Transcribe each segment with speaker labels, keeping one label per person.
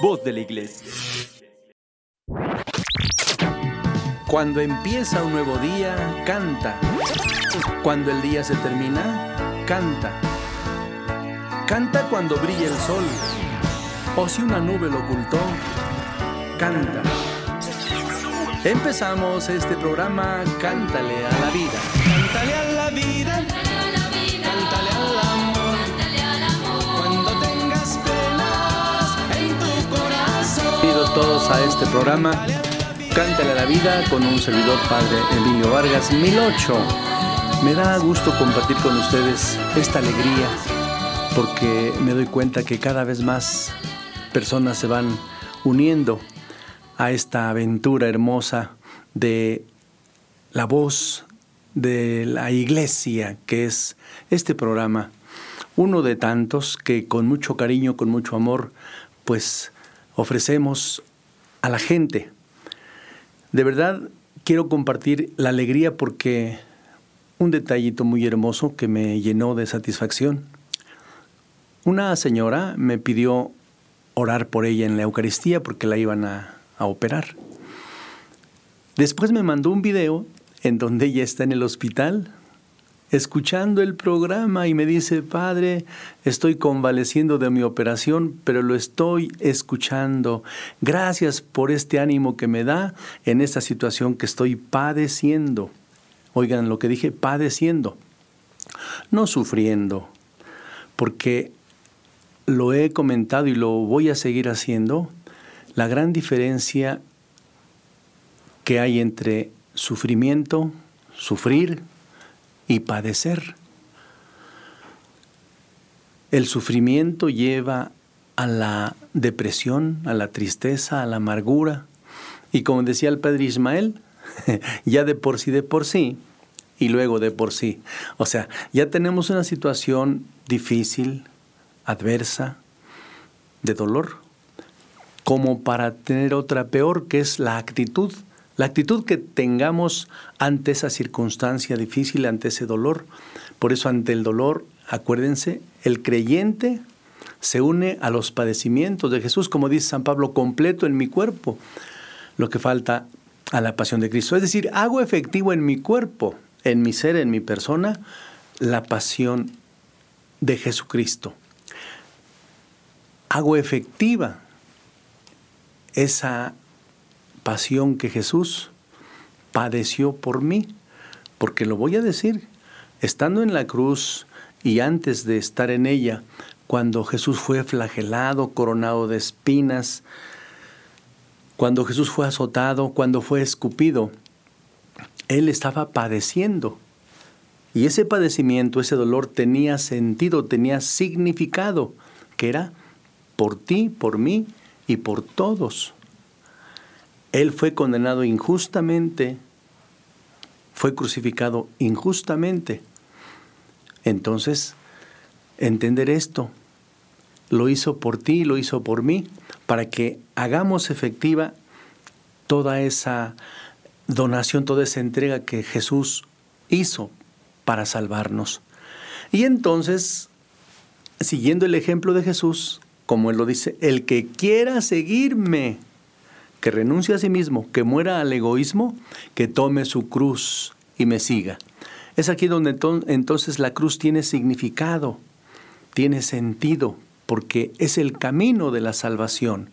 Speaker 1: voz de la iglesia.
Speaker 2: Cuando empieza un nuevo día, canta. Cuando el día se termina, canta. Canta cuando brilla el sol. O si una nube lo ocultó, canta. Empezamos este programa Cántale a la vida.
Speaker 3: Cántale a la vida,
Speaker 2: a este programa Cántale a la vida con un servidor padre Emilio Vargas 1008. Me da gusto compartir con ustedes esta alegría porque me doy cuenta que cada vez más personas se van uniendo a esta aventura hermosa de la voz de la iglesia, que es este programa, uno de tantos que con mucho cariño, con mucho amor, pues ofrecemos a la gente. De verdad quiero compartir la alegría porque un detallito muy hermoso que me llenó de satisfacción. Una señora me pidió orar por ella en la Eucaristía porque la iban a, a operar. Después me mandó un video en donde ella está en el hospital escuchando el programa y me dice, Padre, estoy convaleciendo de mi operación, pero lo estoy escuchando. Gracias por este ánimo que me da en esta situación que estoy padeciendo. Oigan lo que dije, padeciendo, no sufriendo, porque lo he comentado y lo voy a seguir haciendo, la gran diferencia que hay entre sufrimiento, sufrir y padecer. El sufrimiento lleva a la depresión, a la tristeza, a la amargura. Y como decía el padre Ismael, ya de por sí, de por sí, y luego de por sí. O sea, ya tenemos una situación difícil, adversa, de dolor, como para tener otra peor, que es la actitud la actitud que tengamos ante esa circunstancia difícil, ante ese dolor. Por eso ante el dolor, acuérdense, el creyente se une a los padecimientos de Jesús, como dice San Pablo, completo en mi cuerpo, lo que falta a la pasión de Cristo. Es decir, hago efectivo en mi cuerpo, en mi ser, en mi persona, la pasión de Jesucristo. Hago efectiva esa pasión que Jesús padeció por mí, porque lo voy a decir, estando en la cruz y antes de estar en ella, cuando Jesús fue flagelado, coronado de espinas, cuando Jesús fue azotado, cuando fue escupido, Él estaba padeciendo. Y ese padecimiento, ese dolor tenía sentido, tenía significado, que era por ti, por mí y por todos. Él fue condenado injustamente, fue crucificado injustamente. Entonces, entender esto, lo hizo por ti, lo hizo por mí, para que hagamos efectiva toda esa donación, toda esa entrega que Jesús hizo para salvarnos. Y entonces, siguiendo el ejemplo de Jesús, como él lo dice, el que quiera seguirme, que renuncie a sí mismo, que muera al egoísmo, que tome su cruz y me siga. Es aquí donde entonces la cruz tiene significado, tiene sentido, porque es el camino de la salvación.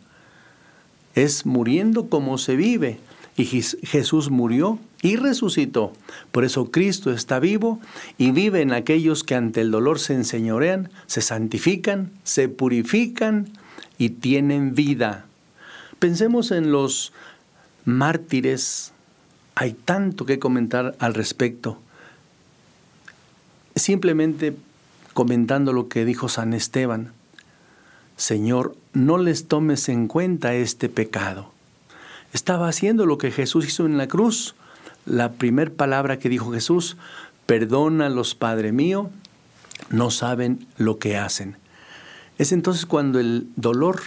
Speaker 2: Es muriendo como se vive. Y Jesús murió y resucitó. Por eso Cristo está vivo y vive en aquellos que ante el dolor se enseñorean, se santifican, se purifican y tienen vida. Pensemos en los mártires. Hay tanto que comentar al respecto. Simplemente comentando lo que dijo San Esteban. Señor, no les tomes en cuenta este pecado. Estaba haciendo lo que Jesús hizo en la cruz. La primera palabra que dijo Jesús, perdónalos, Padre mío, no saben lo que hacen. Es entonces cuando el dolor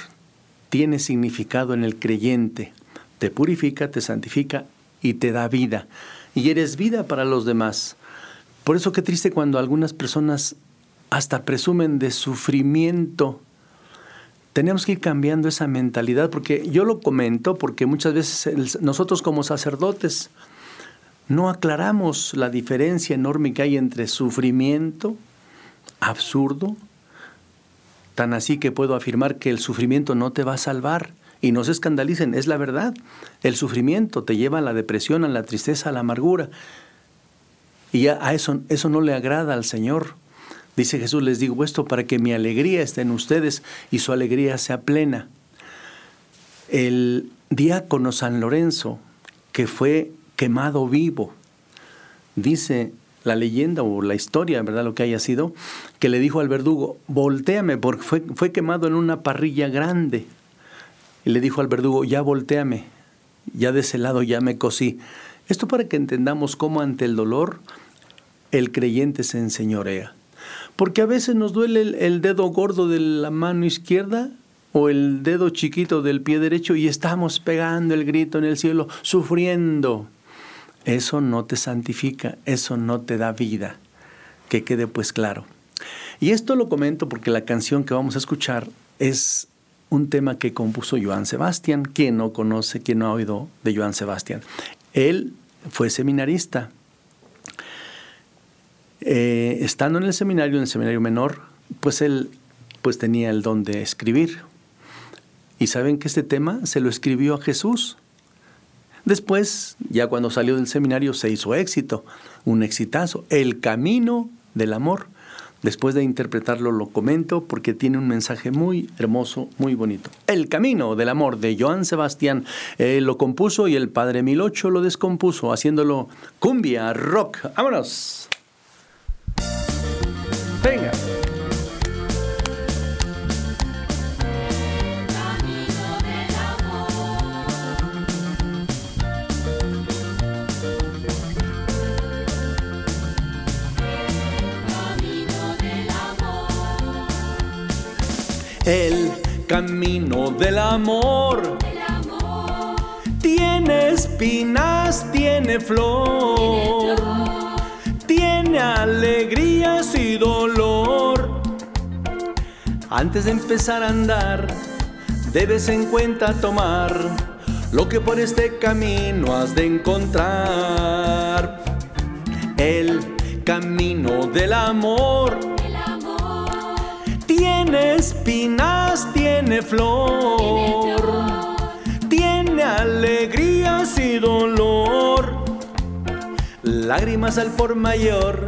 Speaker 2: tiene significado en el creyente. Te purifica, te santifica y te da vida. Y eres vida para los demás. Por eso qué triste cuando algunas personas hasta presumen de sufrimiento tenemos que ir cambiando esa mentalidad, porque yo lo comento porque muchas veces nosotros como sacerdotes no aclaramos la diferencia enorme que hay entre sufrimiento absurdo, tan así que puedo afirmar que el sufrimiento no te va a salvar. Y no se escandalicen, es la verdad. El sufrimiento te lleva a la depresión, a la tristeza, a la amargura. Y a eso, eso no le agrada al Señor. Dice Jesús, les digo esto para que mi alegría esté en ustedes y su alegría sea plena. El diácono San Lorenzo, que fue quemado vivo, dice la leyenda o la historia, ¿verdad? Lo que haya sido, que le dijo al verdugo, volteame, porque fue, fue quemado en una parrilla grande. Y le dijo al verdugo, ya volteame, ya de ese lado ya me cosí. Esto para que entendamos cómo ante el dolor el creyente se enseñorea. Porque a veces nos duele el, dedo gordo de la mano izquierda o el dedo chiquito del pie derecho y estamos pegando el grito en el cielo, sufriendo. Eso no te santifica, eso no te da vida. Que quede pues claro. Y esto lo comento porque la canción que vamos a escuchar es un tema que compuso Joan Sebastián. ¿Quién no conoce, quién no ha oído de Joan Sebastián? Él fue seminarista, eh, estando en el seminario, en el seminario menor, pues él pues tenía el don de escribir. Y saben que este tema se lo escribió a Jesús. Después, ya cuando salió del seminario, se hizo éxito, un exitazo, el camino del amor. Después de interpretarlo lo comento porque tiene un mensaje muy hermoso, muy bonito. El camino del amor de Joan Sebastián lo compuso y el padre Milocho lo descompuso haciéndolo cumbia, rock. ¡Vámonos! Camino del amor. Tiene espinas, tiene flor. Tiene alegrías y dolor. Antes de empezar a andar, debes en cuenta tomar lo que por este camino has de encontrar. El camino del amor tiene espinas, tiene flor, tiene alegrías y dolor, lágrimas al por mayor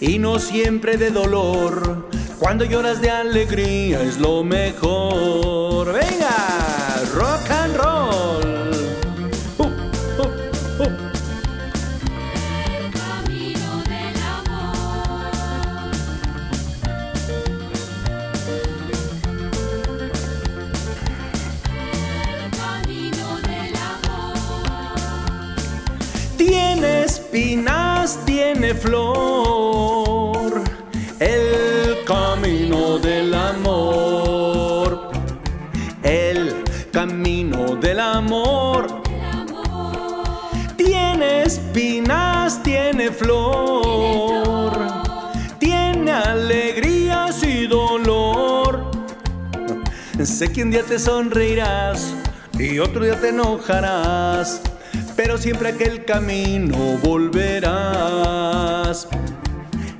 Speaker 2: y no siempre de dolor. Cuando lloras de alegría es lo mejor. Venga, rock flor, el camino del amor, el camino del amor. Tiene espinas, tiene flor, tiene alegrías y dolor. Sé que un día te sonreirás y otro día te enojarás siempre aquel camino volverás.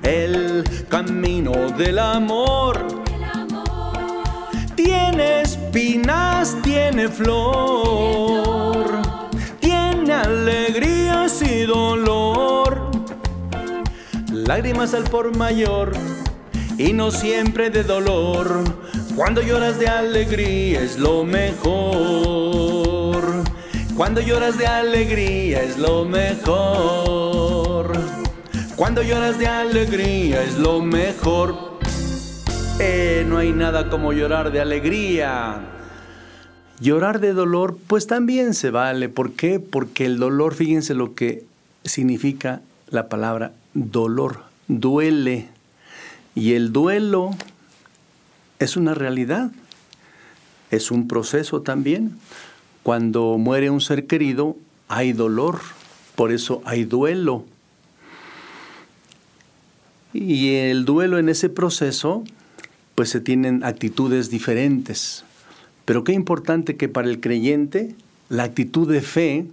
Speaker 2: El camino del amor tiene espinas, tiene flor, tiene alegrías y dolor, lágrimas al por mayor y no siempre de dolor. Cuando lloras de alegría es lo mejor. Cuando lloras de alegría es lo mejor. Cuando lloras de alegría es lo mejor. Eh, no hay nada como llorar de alegría. Llorar de dolor, pues también se vale. ¿Por qué? Porque el dolor, fíjense lo que significa la palabra dolor. Duele. Y el duelo es una realidad. Es un proceso también. Cuando muere un ser querido, hay dolor, por eso hay duelo. Y el duelo en ese proceso, pues se tienen actitudes diferentes. Pero qué importante que para el creyente la actitud de fe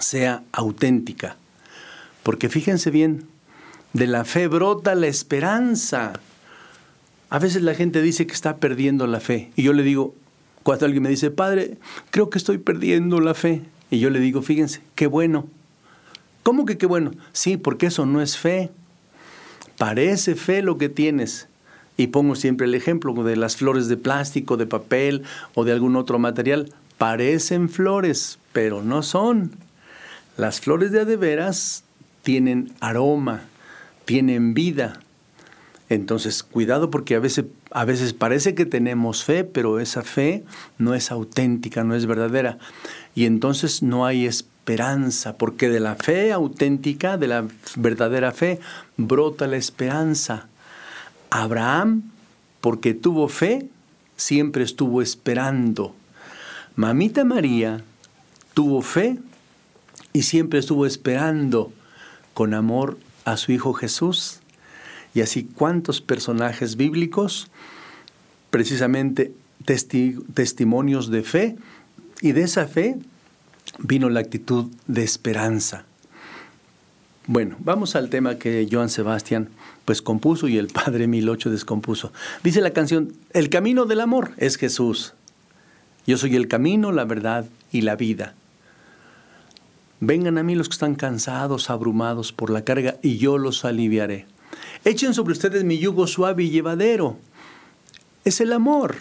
Speaker 2: sea auténtica. Porque fíjense bien, de la fe brota la esperanza. A veces la gente dice que está perdiendo la fe. Y yo le digo, cuando alguien me dice, Padre, creo que estoy perdiendo la fe. Y yo le digo, fíjense, qué bueno. ¿Cómo que qué bueno? Sí, porque eso no es fe. Parece fe lo que tienes. Y pongo siempre el ejemplo de las flores de plástico, de papel o de algún otro material. Parecen flores, pero no son. Las flores de adeveras tienen aroma, tienen vida. Entonces, cuidado porque a veces, a veces parece que tenemos fe, pero esa fe no es auténtica, no es verdadera. Y entonces no hay esperanza, porque de la fe auténtica, de la verdadera fe, brota la esperanza. Abraham, porque tuvo fe, siempre estuvo esperando. Mamita María tuvo fe y siempre estuvo esperando con amor a su Hijo Jesús. Y así cuántos personajes bíblicos, precisamente testimonios de fe, y de esa fe vino la actitud de esperanza. Bueno, vamos al tema que Joan Sebastián pues compuso y el padre Milocho descompuso. Dice la canción, el camino del amor es Jesús. Yo soy el camino, la verdad y la vida. Vengan a mí los que están cansados, abrumados por la carga, y yo los aliviaré. Echen sobre ustedes mi yugo suave y llevadero. Es el amor,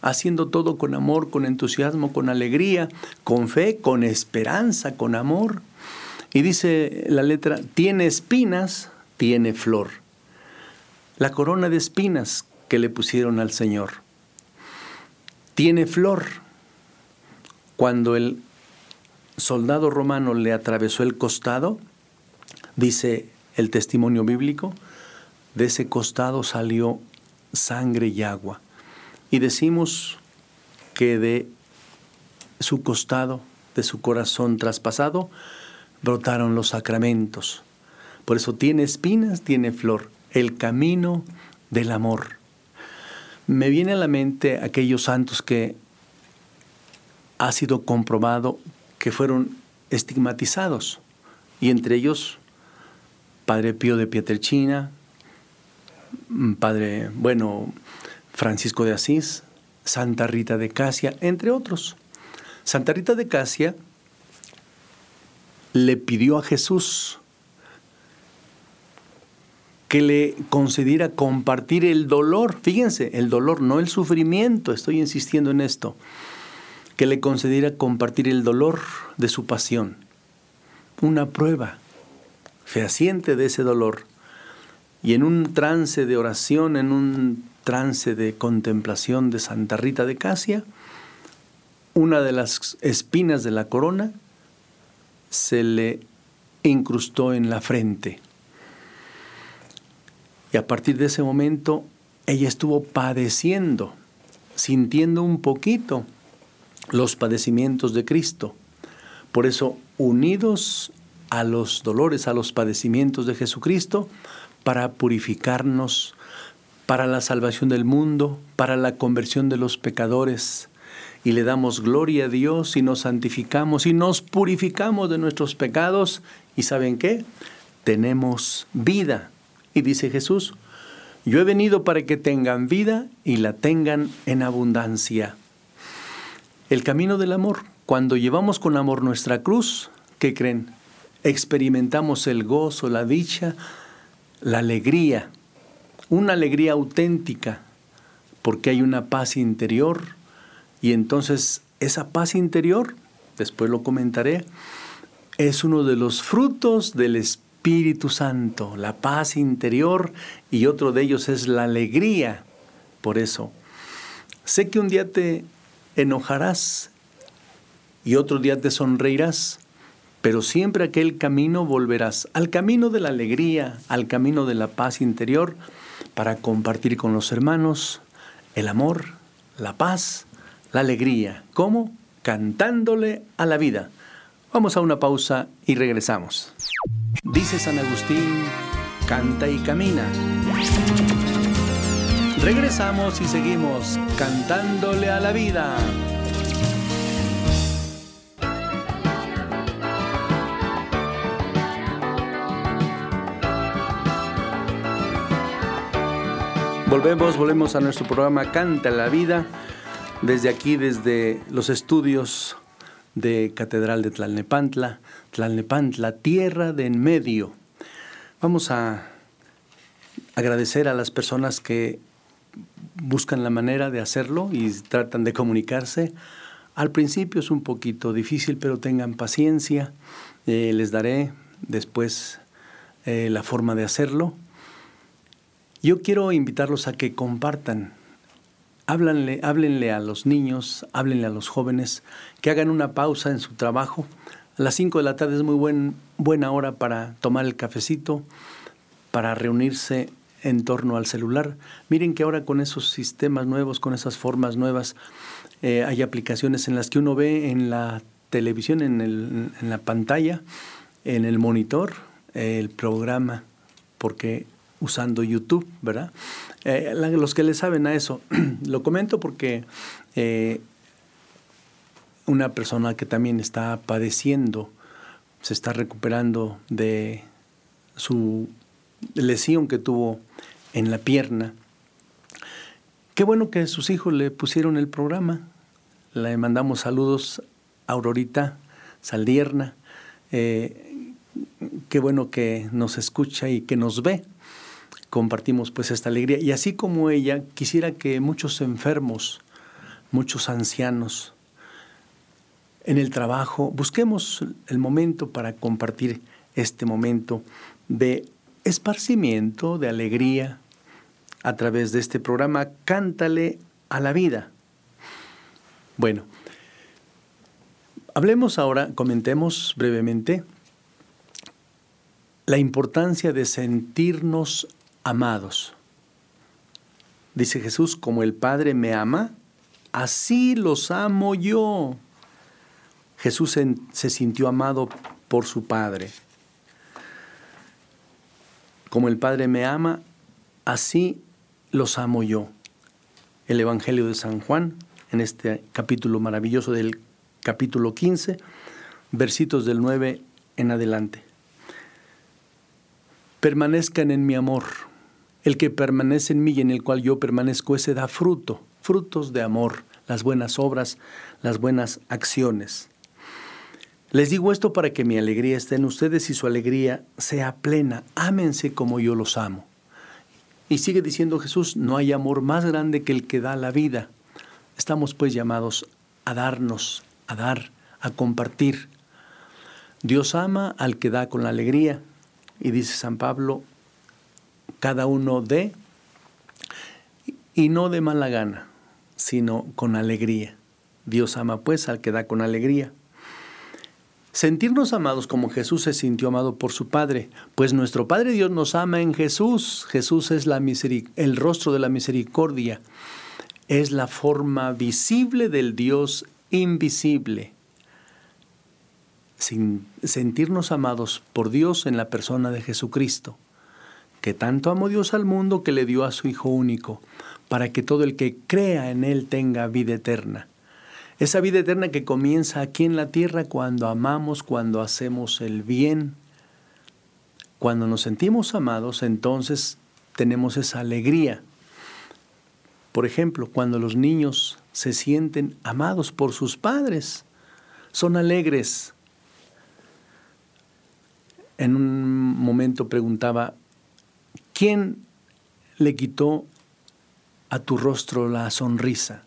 Speaker 2: haciendo todo con amor, con entusiasmo, con alegría, con fe, con esperanza, con amor. Y dice la letra, tiene espinas, tiene flor. La corona de espinas que le pusieron al Señor. Tiene flor. Cuando el soldado romano le atravesó el costado, dice el testimonio bíblico, de ese costado salió sangre y agua. Y decimos que de su costado, de su corazón traspasado, brotaron los sacramentos. Por eso tiene espinas, tiene flor, el camino del amor. Me viene a la mente aquellos santos que ha sido comprobado que fueron estigmatizados, y entre ellos Padre Pío de Pietrelcina, mm, Padre, bueno, Francisco de Asís, Santa Rita de Casia, entre otros. Santa Rita de Casia le pidió a Jesús que le concediera compartir el dolor, fíjense, el dolor, no el sufrimiento, estoy insistiendo en esto, que le concediera compartir el dolor de su pasión. Una prueba fehaciente de ese dolor. Y en un trance de oración, en un trance de contemplación de Santa Rita de Casia, una de las espinas de la corona se le incrustó en la frente. Y a partir de ese momento ella estuvo padeciendo, sintiendo un poquito los padecimientos de Cristo. Por eso, unidos a los dolores, a los padecimientos de Jesucristo, para purificarnos, para la salvación del mundo, para la conversión de los pecadores. Y le damos gloria a Dios y nos santificamos y nos purificamos de nuestros pecados. ¿Y saben qué? Tenemos vida. Y dice Jesús, yo he venido para que tengan vida y la tengan en abundancia. El camino del amor. Cuando llevamos con amor nuestra cruz, ¿qué creen? Experimentamos el gozo, la dicha, la alegría, una alegría auténtica, porque hay una paz interior y entonces esa paz interior, después lo comentaré, es uno de los frutos del Espíritu Santo, la paz interior y otro de ellos es la alegría. Por eso, sé que un día te enojarás y otro día te sonreirás, pero siempre aquel camino volverás, al camino de la alegría, al camino de la paz interior, para compartir con los hermanos el amor, la paz, la alegría. ¿Cómo? Cantándole a la vida. Vamos a una pausa y regresamos. Dice San Agustín, canta y camina. Regresamos y seguimos cantándole a la vida. Volvemos, volvemos a nuestro programa Canta la Vida, desde aquí, desde los estudios de Catedral de Tlalnepantla, Tlalnepantla, tierra de en medio. Vamos a agradecer a las personas que buscan la manera de hacerlo y tratan de comunicarse. Al principio es un poquito difícil, pero tengan paciencia. Eh, les daré después eh, la forma de hacerlo. Yo quiero invitarlos a que compartan. Háblenle, a los niños, háblenle a los jóvenes, que hagan una pausa en su trabajo. A las 5 de la tarde es muy buen, buena hora para tomar el cafecito, para reunirse en torno al celular. Miren que ahora con esos sistemas nuevos, con esas formas nuevas, eh, hay aplicaciones en las que uno ve en la televisión, en, el, en la pantalla, en el monitor, el programa, porque usando YouTube, ¿verdad? Eh, los que le saben a eso, lo comento porque eh, una persona que también está padeciendo, se está recuperando de su lesión que tuvo en la pierna. Qué bueno que sus hijos le pusieron el programa. Le mandamos saludos a Aurorita Saldierna. Eh, qué bueno que nos escucha y que nos ve compartimos pues esta alegría. Y así como ella, quisiera que muchos enfermos, muchos ancianos, en el trabajo, busquemos el momento para compartir este momento de esparcimiento, de alegría, a través de este programa Cántale a la vida. Bueno, hablemos ahora, comentemos brevemente la importancia de sentirnos amados. Dice Jesús, como el Padre me ama, así los amo yo. Jesús se, sintió amado por su Padre. Como el Padre me ama, así los amo yo. El Evangelio de San Juan, en este capítulo maravilloso del capítulo 15, versitos del 9 en adelante. Permanezcan en mi amor el que permanece en mí y en el cual yo permanezco, ese da fruto, frutos de amor, las buenas obras, las buenas acciones. Les digo esto para que mi alegría esté en ustedes y su alegría sea plena. Ámense como yo los amo. Y sigue diciendo Jesús, no hay amor más grande que el que da la vida. Estamos pues llamados a darnos, a dar, a compartir. Dios ama al que da con la alegría. Y dice San Pablo, cada uno de, y no de mala gana, sino con alegría. Dios ama pues al que da con alegría. Sentirnos amados como Jesús se sintió amado por su Padre, pues nuestro Padre Dios nos ama en Jesús. Jesús es la el rostro de la misericordia, es la forma visible del Dios invisible. Sin sentirnos amados por Dios en la persona de Jesucristo que tanto amó Dios al mundo que le dio a su Hijo único, para que todo el que crea en Él tenga vida eterna. Esa vida eterna que comienza aquí en la tierra cuando amamos, cuando hacemos el bien. Cuando nos sentimos amados, entonces tenemos esa alegría. Por ejemplo, cuando los niños se sienten amados por sus padres, son alegres. En un momento preguntaba, ¿Quién le quitó a tu rostro la sonrisa?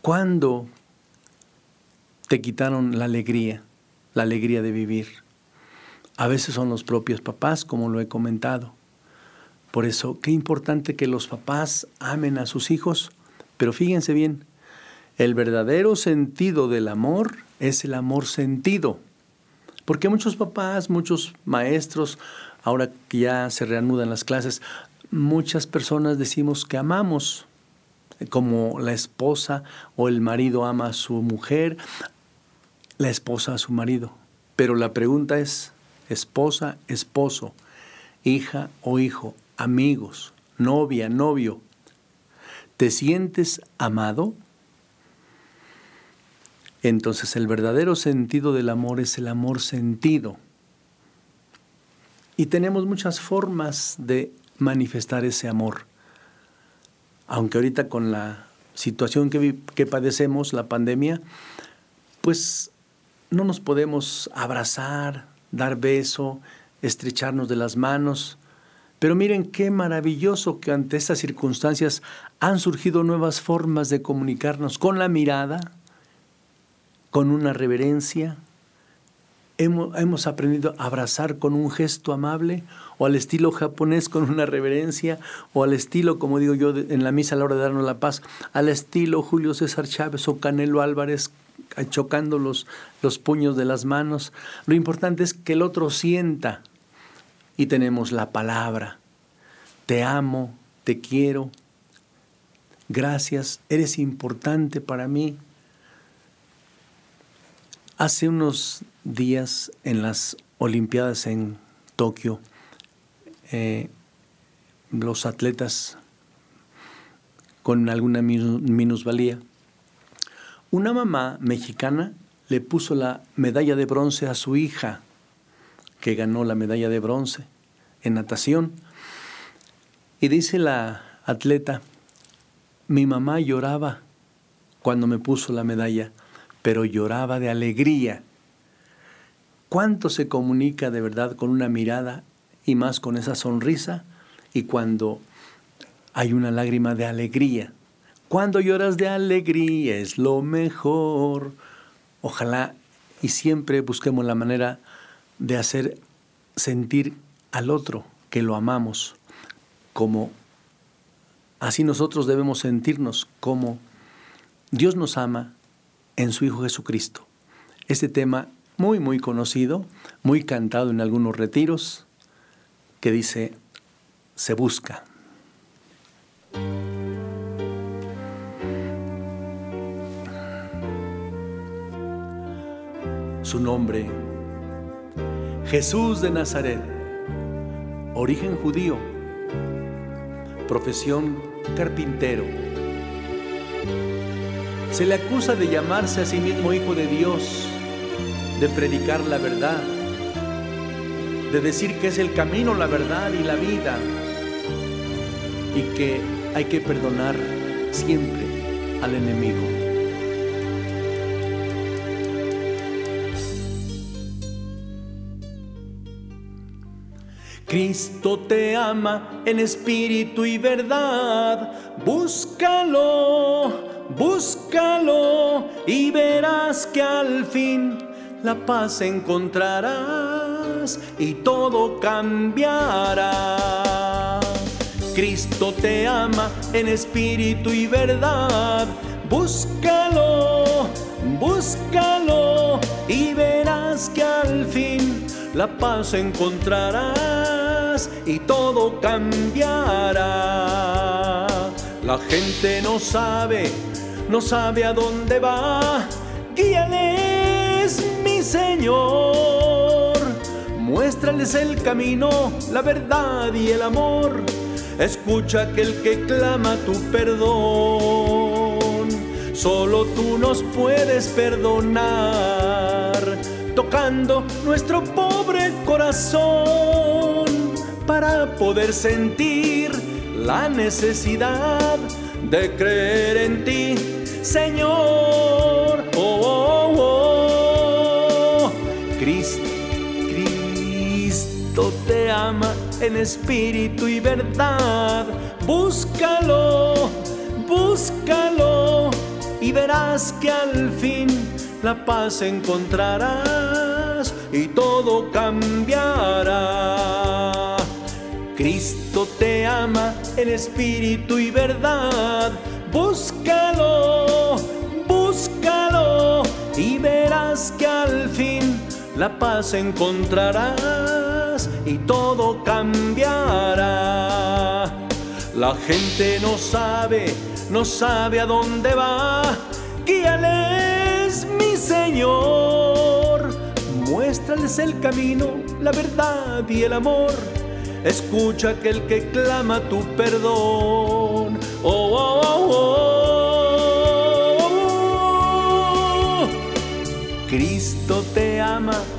Speaker 2: ¿Cuándo te quitaron la alegría, la alegría de vivir? A veces son los propios papás, como lo he comentado. Por eso, qué importante que los papás amen a sus hijos, pero fíjense bien, el verdadero sentido del amor es el amor sentido. Porque muchos papás, muchos maestros, ahora que ya se reanudan las clases, muchas personas decimos que amamos, como la esposa o el marido ama a su mujer, la esposa a su marido. Pero la pregunta es, esposa, esposo, hija o hijo, amigos, novia, novio, ¿Te sientes amado? Entonces el verdadero sentido del amor es el amor sentido. Y tenemos muchas formas de manifestar ese amor. Aunque ahorita con la situación que, que padecemos, la pandemia, pues no nos podemos abrazar, dar beso, estrecharnos de las manos. Pero miren qué maravilloso que ante estas circunstancias han surgido nuevas formas de comunicarnos con la mirada, con una reverencia. Hemos, hemos, aprendido a abrazar con un gesto amable, o al estilo japonés con una reverencia, o al estilo, como digo yo en la misa a la hora de darnos la paz, al estilo Julio César Chávez o Canelo Álvarez chocando los, los puños de las manos. Lo importante es que el otro sienta y tenemos la palabra. Te amo, te quiero, gracias, eres importante para mí. Hace unos días en las Olimpiadas en Tokio, eh, los atletas con alguna minusvalía, una mamá mexicana le puso la medalla de bronce a su hija, que ganó la medalla de bronce en natación. Y dice la atleta, mi mamá lloraba cuando me puso la medalla, pero lloraba de alegría. ¿Cuánto se comunica de verdad con una mirada y más con esa sonrisa y cuando hay una lágrima de alegría? Cuando lloras de alegría es lo mejor. Ojalá y siempre busquemos la manera de hacer sentir al otro que lo amamos, como así nosotros debemos sentirnos como Dios nos ama en su Hijo Jesucristo. Este tema muy, muy conocido, muy cantado en algunos retiros, que dice, se busca. Su nombre, Jesús de Nazaret, origen judío, profesión carpintero. Se le acusa de llamarse a sí mismo hijo de Dios, de predicar la verdad, de decir que es el camino, la verdad y la vida, y que hay que perdonar siempre al enemigo. Cristo te ama en espíritu y verdad. Búscalo, búscalo y verás que al fin la paz encontrarás y todo cambiará. Cristo te ama en espíritu y verdad. Búscalo, búscalo y verás que al fin la paz encontrarás y todo cambiará. La gente no sabe, no sabe a dónde va. Guíales, mi Señor. Muéstrales el camino, la verdad y el amor. Escucha aquel que clama tu perdón. Solo tú nos puedes perdonar tocando nuestro pobre corazón para poder sentir la necesidad de creer en ti, Señor. Cristo te ama en espíritu y verdad. Búscalo, búscalo y verás que al fin la paz encontrarás y todo cambiará. Cristo te ama en espíritu y verdad. Búscalo, búscalo y verás que al fin la paz encontrarás y todo cambiará. La gente no sabe, no sabe a dónde va. Guíale mi Señor. Muéstrales el camino, la verdad y el amor. Escucha aquel que clama tu perdón. Oh, oh, oh, oh. Cristo te ama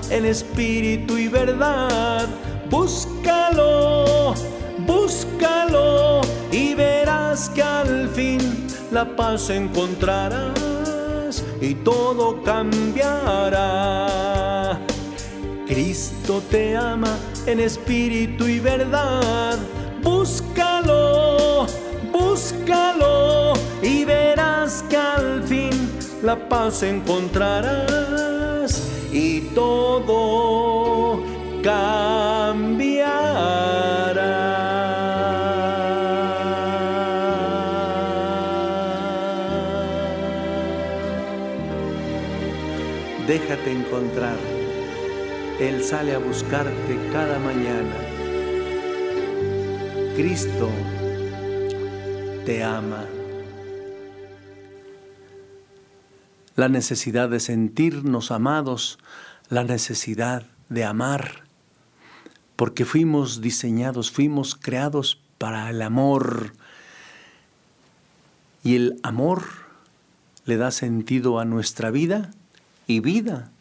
Speaker 2: en espíritu y verdad. Búscalo, búscalo y verás que al fin la paz encontrarás y todo cambiará. Cristo te ama en espíritu y verdad. Búscalo, búscalo y verás que al fin la paz encontrarás y todo cambiará. Déjate encontrar. Él sale a buscarte cada mañana. Cristo te ama. La necesidad de sentirnos amados, la necesidad de amar, porque fuimos diseñados, fuimos creados para el amor. Y el amor le da sentido a nuestra vida y vida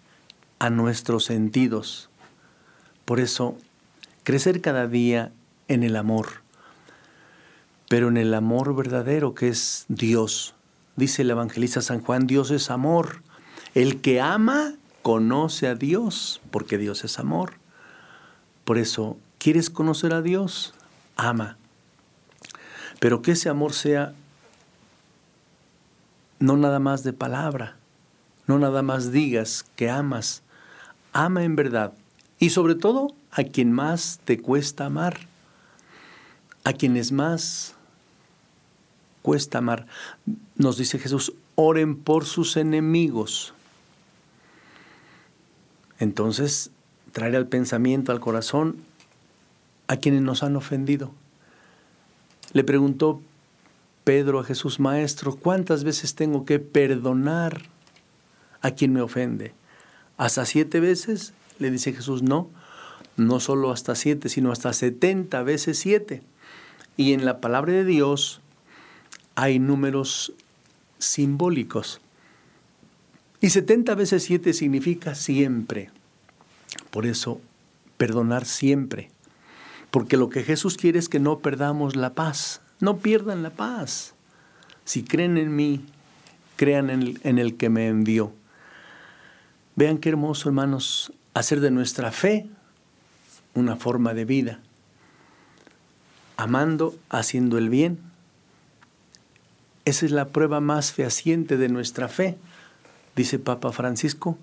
Speaker 2: a nuestros sentidos. Por eso, crecer cada día en el amor, pero en el amor verdadero que es Dios. Dice el evangelista San Juan, Dios es amor. El que ama conoce a Dios, porque Dios es amor. Por eso, ¿quieres conocer a Dios? Ama. Pero que ese amor sea no nada más de palabra, no nada más digas que amas, ama en verdad. Y sobre todo a quien más te cuesta amar, a quienes más cuesta amar. Nos dice Jesús, oren por sus enemigos. Entonces, traer al pensamiento, al corazón, a quienes nos han ofendido. Le preguntó Pedro a Jesús, Maestro, ¿cuántas veces tengo que perdonar a quien me ofende? ¿Hasta siete veces? Le dice Jesús, no, no solo hasta siete, sino hasta setenta veces siete. Y en la palabra de Dios hay números simbólicos. Y 70 veces 7 significa siempre. Por eso, perdonar siempre. Porque lo que Jesús quiere es que no perdamos la paz. No pierdan la paz. Si creen en mí, crean en el, en el que me envió. Vean qué hermoso, hermanos, hacer de nuestra fe una forma de vida. Amando, haciendo el bien. Esa es la prueba más fehaciente de nuestra fe dice Papa Francisco,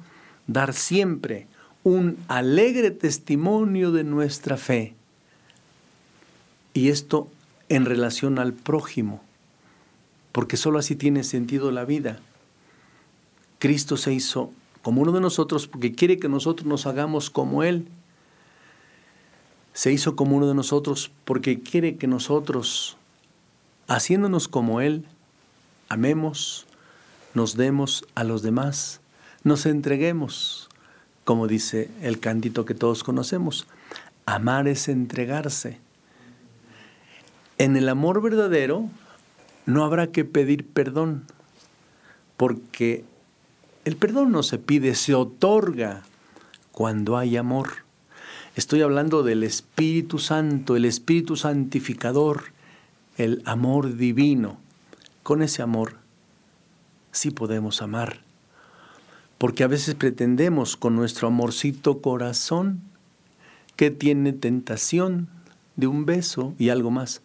Speaker 2: dar siempre un alegre testimonio de nuestra fe. Y esto en relación al prójimo, porque sólo así tiene sentido la vida. Cristo se hizo como uno de nosotros porque quiere que nosotros nos hagamos como Él. Se hizo como uno de nosotros porque quiere que nosotros, haciéndonos como Él, amemos, nos demos a los demás, nos entreguemos, como dice el cantito que todos conocemos. Amar es entregarse. En el amor verdadero no habrá que pedir perdón, porque el perdón no se pide, se otorga cuando hay amor. Estoy hablando del Espíritu Santo, el Espíritu Santificador, el amor divino. Con ese amor sí podemos amar. Porque a veces pretendemos con nuestro amorcito corazón que tiene tentación de un beso y algo más.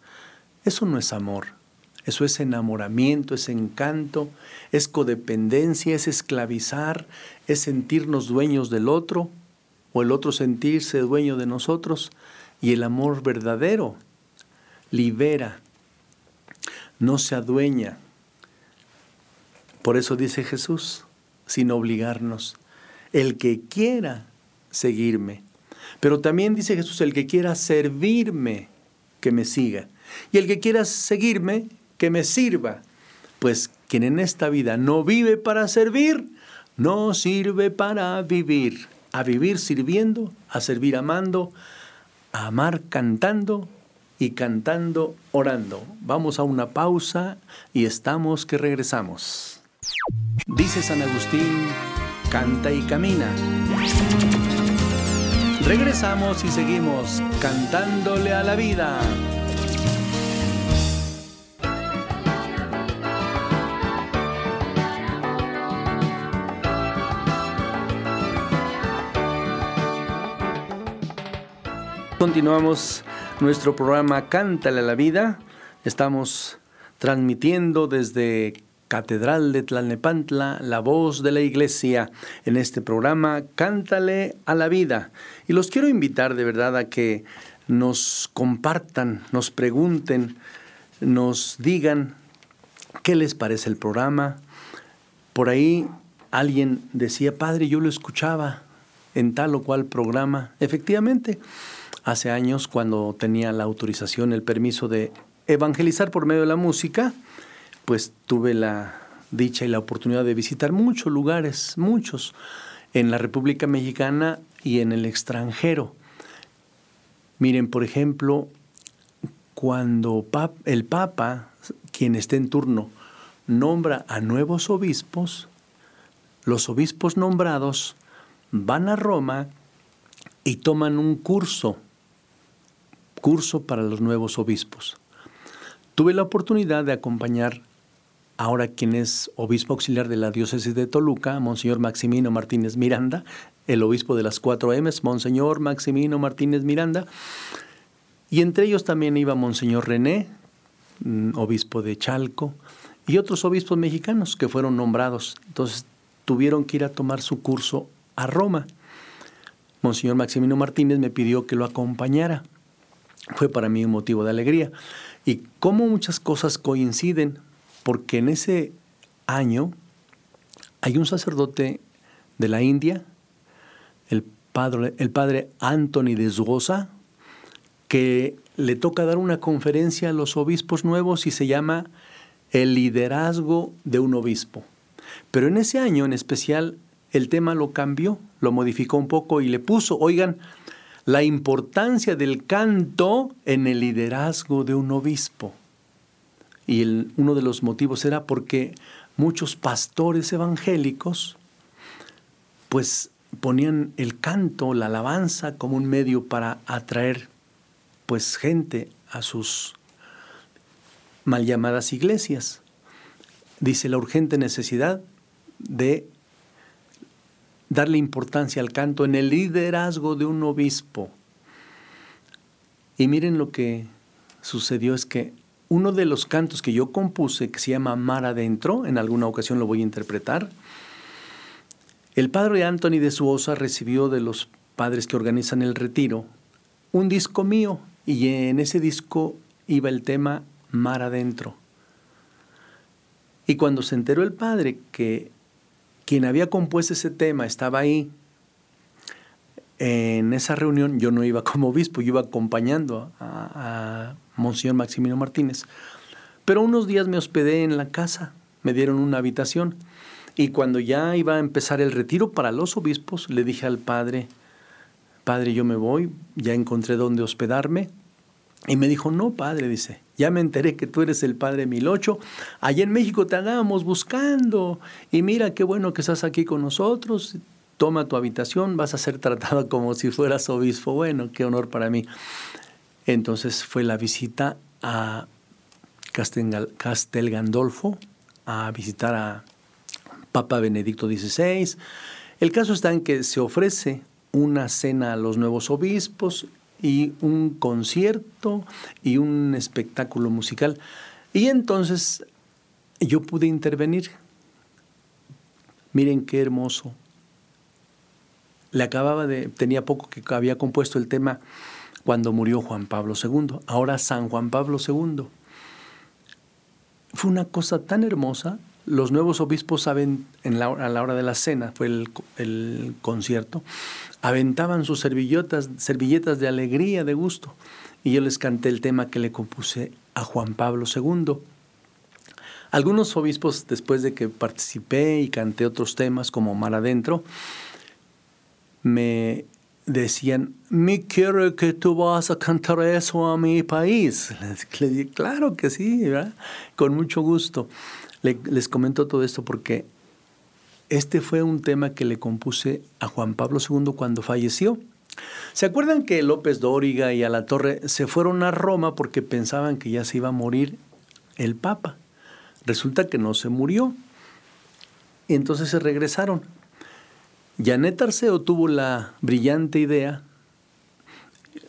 Speaker 2: Eso no es amor. Eso es enamoramiento, es encanto, es codependencia, es esclavizar, es sentirnos dueños del otro o el otro sentirse dueño de nosotros. Y el amor verdadero libera, no se adueña, por eso dice Jesús, sin obligarnos, el que quiera seguirme. Pero también dice Jesús, el que quiera servirme, que me siga. Y el que quiera seguirme, que me sirva. Pues quien en esta vida no vive para servir, no sirve para vivir. A vivir sirviendo, a servir amando, a amar cantando y cantando, orando. Vamos a una pausa y estamos que regresamos. Dice San Agustín, canta y camina. Regresamos y seguimos cantándole a la vida. Continuamos nuestro programa Cántale a la Vida. Estamos transmitiendo desde Catedral de Tlalnepantla, la voz de la iglesia, en este programa Cántale a la Vida. Y los quiero invitar de verdad a que nos compartan, nos pregunten, nos digan qué les parece el programa. Por ahí alguien decía, Padre, yo lo escuchaba en tal o cual programa. Efectivamente, hace años cuando tenía la autorización, el permiso de evangelizar por medio de la música, pues tuve la dicha y la oportunidad de visitar muchos lugares, muchos, en la República Mexicana y en el extranjero. Miren, por ejemplo, cuando el Papa, quien esté en turno, nombra a nuevos obispos, los obispos nombrados van a Roma y toman un curso curso para los nuevos obispos. Tuve la oportunidad de acompañar ahora quien es obispo auxiliar de la diócesis de Toluca, Monseñor Maximino Martínez Miranda, el obispo de las cuatro M's, Monseñor Maximino Martínez Miranda, y entre ellos también iba Monseñor René, mm, obispo de Chalco, y otros obispos mexicanos que fueron nombrados. Entonces tuvieron que ir a tomar su curso a Roma. Monseñor Maximino Martínez me pidió que lo acompañara fue para mí un motivo de alegría. Y cómo muchas cosas coinciden, porque en ese año hay un sacerdote de la India, el padre, el padre Anthony de Zgoza, que le toca dar una conferencia a los obispos nuevos y se llama El liderazgo de un obispo. Pero en ese año en especial el tema lo cambió, lo modificó un poco y le puso, oigan, la importancia del canto en el liderazgo de un obispo. Y uno de los motivos era porque muchos pastores evangélicos pues ponían el canto, la alabanza como un medio para atraer pues gente a sus mal llamadas iglesias. Dice la urgente necesidad de darle importancia al canto en el liderazgo de un obispo. Y miren lo que sucedió es que uno de los cantos que yo compuse, que se llama Mar Adentro, en alguna ocasión lo voy a interpretar, el padre Anthony de Suosa recibió de los padres que organizan el retiro un disco mío y en ese disco iba el tema Mar Adentro. Y cuando se enteró el padre que quien había compuesto ese tema estaba ahí. En esa reunión yo no iba como obispo, yo iba acompañando a, a Monseñor Maximino Martínez. Pero unos días me hospedé en la casa, me dieron una habitación. Y cuando ya iba a empezar el retiro para los obispos, le dije al padre, padre, yo me voy, ya encontré dónde hospedarme. Y me dijo, no, padre, dice, ya me enteré que tú eres el padre Milocho. Allá en México te andábamos buscando. Y mira qué bueno que estás aquí con nosotros. Toma tu habitación, vas a ser tratado como si fueras obispo. Bueno, qué honor para mí. Entonces fue la visita a Castel Gandolfo, a visitar a Papa Benedicto XVI. El caso está en que se ofrece una cena a los nuevos obispos y un concierto y un espectáculo musical. Y entonces yo pude intervenir. Miren qué hermoso. Le acababa de, tenía poco que había compuesto el tema cuando murió Juan Pablo II, ahora San Juan Pablo II. Fue una cosa tan hermosa. Los nuevos obispos saben, a la hora de la cena, fue el, el concierto, aventaban sus servilletas, servilletas de alegría, de gusto. Y yo les canté el tema que le compuse a Juan Pablo II. Algunos obispos, después de que participé y canté otros temas como Mar Adentro, me decían, me quiero que tú vas a cantar eso a mi país. Le dije, claro que sí, con mucho gusto. les comento todo esto porque este fue un tema que le compuse a Juan Pablo II cuando falleció. ¿Se acuerdan que López Dóriga y a la Torre se fueron a Roma porque pensaban que ya se iba a morir el Papa? Resulta que no se murió. Entonces se regresaron. Janet Arceo tuvo la brillante idea,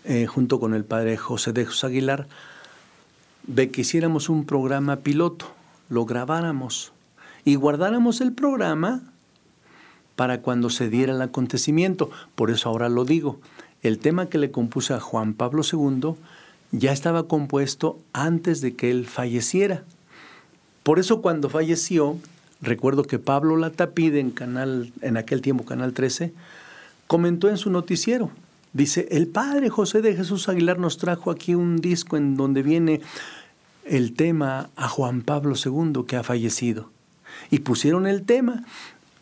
Speaker 2: eh, junto con el padre José de José Aguilar, de que hiciéramos un programa piloto, lo grabáramos y guardáramos el programa para cuando se diera el acontecimiento. Por eso ahora lo digo. El tema que le compuse a Juan Pablo II ya estaba compuesto antes de que él falleciera. Por eso cuando falleció, Recuerdo que Pablo Latapide en, canal, en aquel tiempo, Canal 13, comentó en su noticiero. Dice, el padre José de Jesús Aguilar nos trajo aquí un disco en donde viene el tema a Juan Pablo II que ha fallecido. Y pusieron el tema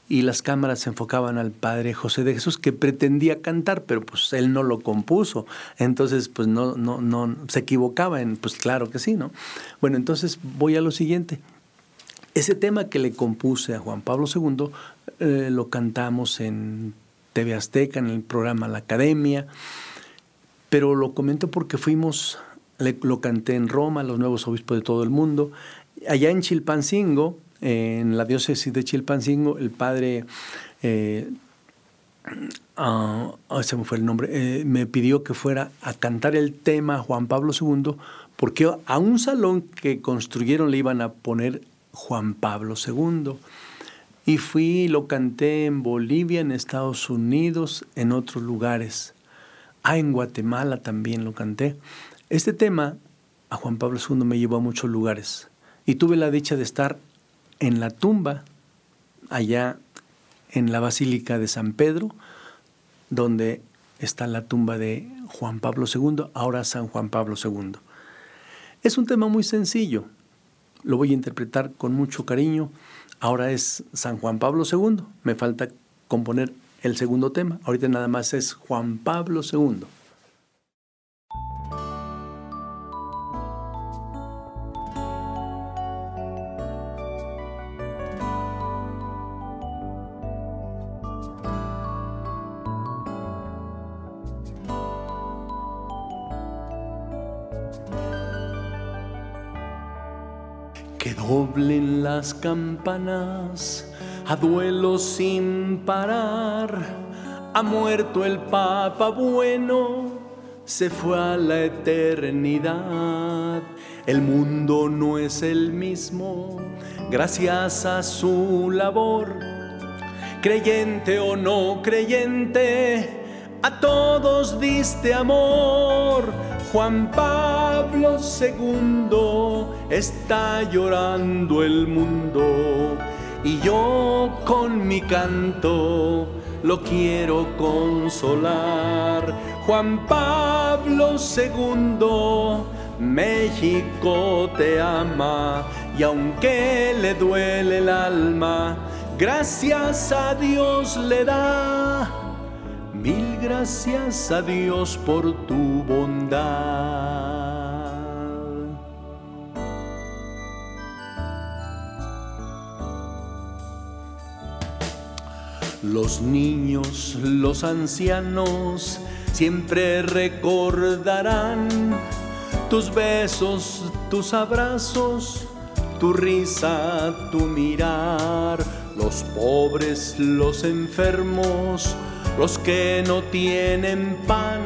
Speaker 2: y las cámaras se enfocaban al padre José de Jesús que pretendía cantar, pero pues él no lo compuso. Entonces, pues no, no, no, se equivocaba en, pues claro que sí, ¿no? Bueno, entonces voy a lo siguiente. Ese tema que le compuse a Juan Pablo II eh, lo cantamos en TV Azteca, en el programa La Academia, pero lo comento porque fuimos, lo canté en Roma, los nuevos obispos de todo el mundo. Allá en Chilpancingo, en la diócesis de Chilpancingo, el padre, eh, me fue el nombre, eh, me pidió que fuera a cantar el tema Juan Pablo II, porque a un salón que construyeron le iban a poner Juan Pablo II. Y fui y lo canté en Bolivia, en Estados Unidos, en otros lugares. Ah, en Guatemala también lo canté. Este tema a Juan Pablo II me llevó a muchos lugares. Y tuve la dicha de estar en la tumba, allá en la Basílica de San Pedro, donde está la tumba de Juan Pablo II, ahora San Juan Pablo II. Es un tema muy sencillo, lo voy a interpretar con mucho cariño. Ahora es San Juan Pablo II, me falta componer el segundo tema. Ahorita nada más es Juan Pablo II. Las campanas a duelo sin parar. Ha muerto el Papa bueno, se fue a la eternidad. El mundo no es el mismo, gracias a su labor. Creyente o no creyente, a todos diste amor Juan Pablo II está llorando el mundo y yo con mi canto lo quiero consolar. Juan Pablo II, México te ama y aunque le duele el alma, gracias a Dios le da Mil gracias a Dios por tu bondad. Los niños, los ancianos, siempre recordarán tus besos, tus abrazos, tu risa, tu mirar. Los pobres, los enfermos, los que no tienen pan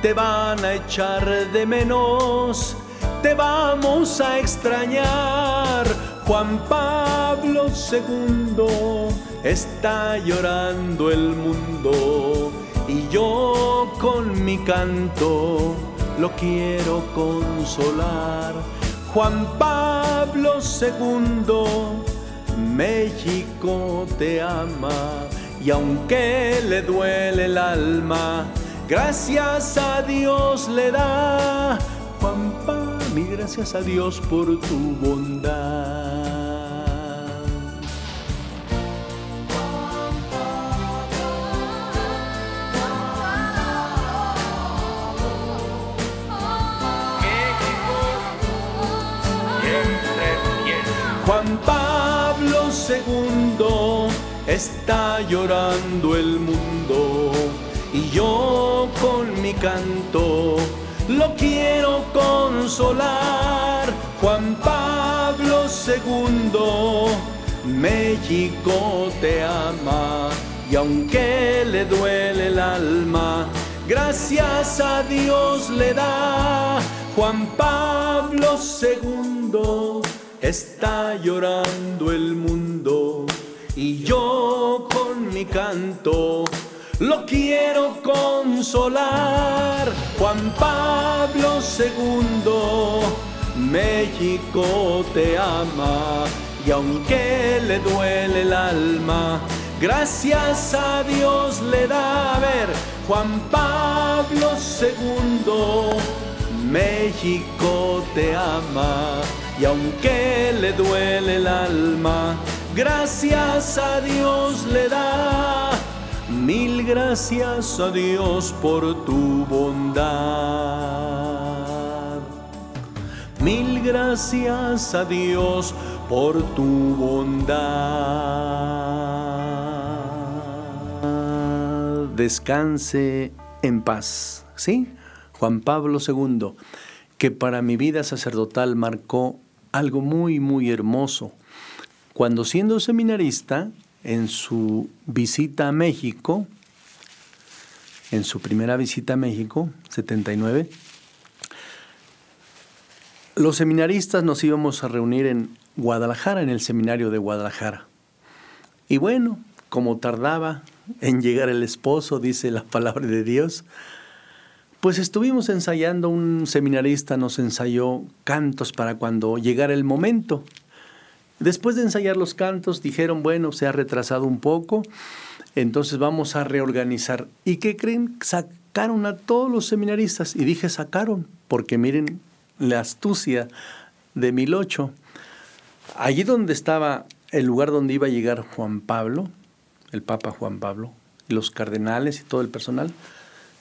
Speaker 2: te van a echar de menos, te vamos a extrañar. Juan Pablo II está llorando el mundo y yo con mi canto lo quiero consolar. Juan Pablo II, México te ama y aunque le duele el alma, gracias a Dios le da. Juanpa, mi gracias a Dios por tu bondad. Pablo II está llorando el mundo y yo con mi canto lo quiero consolar. Juan Pablo II, México te ama y aunque le duele el alma, gracias a Dios le da. Juan Pablo II está llorando el mundo y yo con mi canto lo quiero consolar. Juan Pablo II, México te ama y aunque le duele el alma, gracias a Dios le da a ver. Juan Pablo II, México te ama y aunque le duele el alma, gracias a Dios le da. Mil gracias a Dios por tu bondad. Mil gracias a Dios por tu bondad. Descanse en paz. ¿Sí? Juan Pablo II, que para mi vida sacerdotal marcó algo muy, muy hermoso. Cuando siendo seminarista, en su visita a México, en su primera visita a México, 79, los seminaristas nos íbamos a reunir en Guadalajara, en el seminario de Guadalajara. Y bueno, como tardaba en llegar el esposo, dice la palabra de Dios, pues estuvimos ensayando, un seminarista nos ensayó cantos para cuando llegara el momento. Después de ensayar los cantos, dijeron, bueno, se ha retrasado un poco, entonces vamos a reorganizar. ¿Y qué creen? Sacaron a todos los seminaristas. Y dije, sacaron, porque miren la astucia de Milocho. Allí donde estaba el lugar donde iba a llegar Juan Pablo, el Papa Juan Pablo, los cardenales y todo el personal,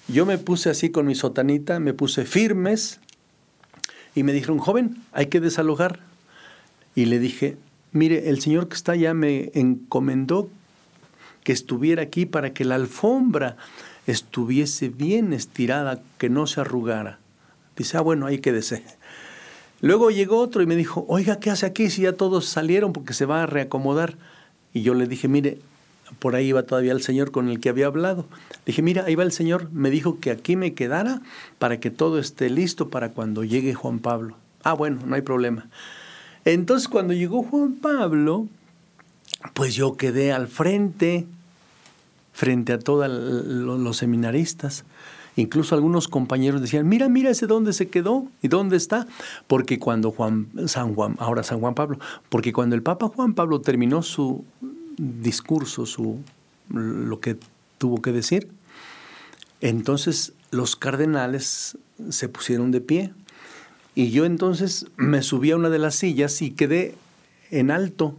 Speaker 2: yo me puse así con mi sotanita, me puse firmes y me dijeron, joven, hay que desalojar. Y le dije, mire, el señor que está allá me encomendó que estuviera aquí para que la alfombra estuviese bien estirada, que no se arrugara. Dice, ah, bueno, ahí quédese. Luego llegó otro y me dijo, oiga, ¿qué hace aquí si ya todos salieron porque se va a reacomodar? Y yo le dije, mire, por ahí iba todavía el señor con el que había hablado. Dije, mira, ahí va el señor, me dijo que aquí me quedara para que todo esté listo para cuando llegue Juan Pablo. Ah, bueno, no hay problema. Entonces cuando llegó Juan Pablo, pues yo quedé al frente, frente a todos los seminaristas. Incluso algunos compañeros decían, mira, mira ese dónde se quedó y dónde está. Porque cuando Juan, San Juan, ahora San Juan Pablo, porque cuando el Papa Juan Pablo terminó su discurso, su, lo que tuvo que decir, entonces los cardenales se pusieron de pie y yo entonces me subí a una de las sillas y quedé en alto.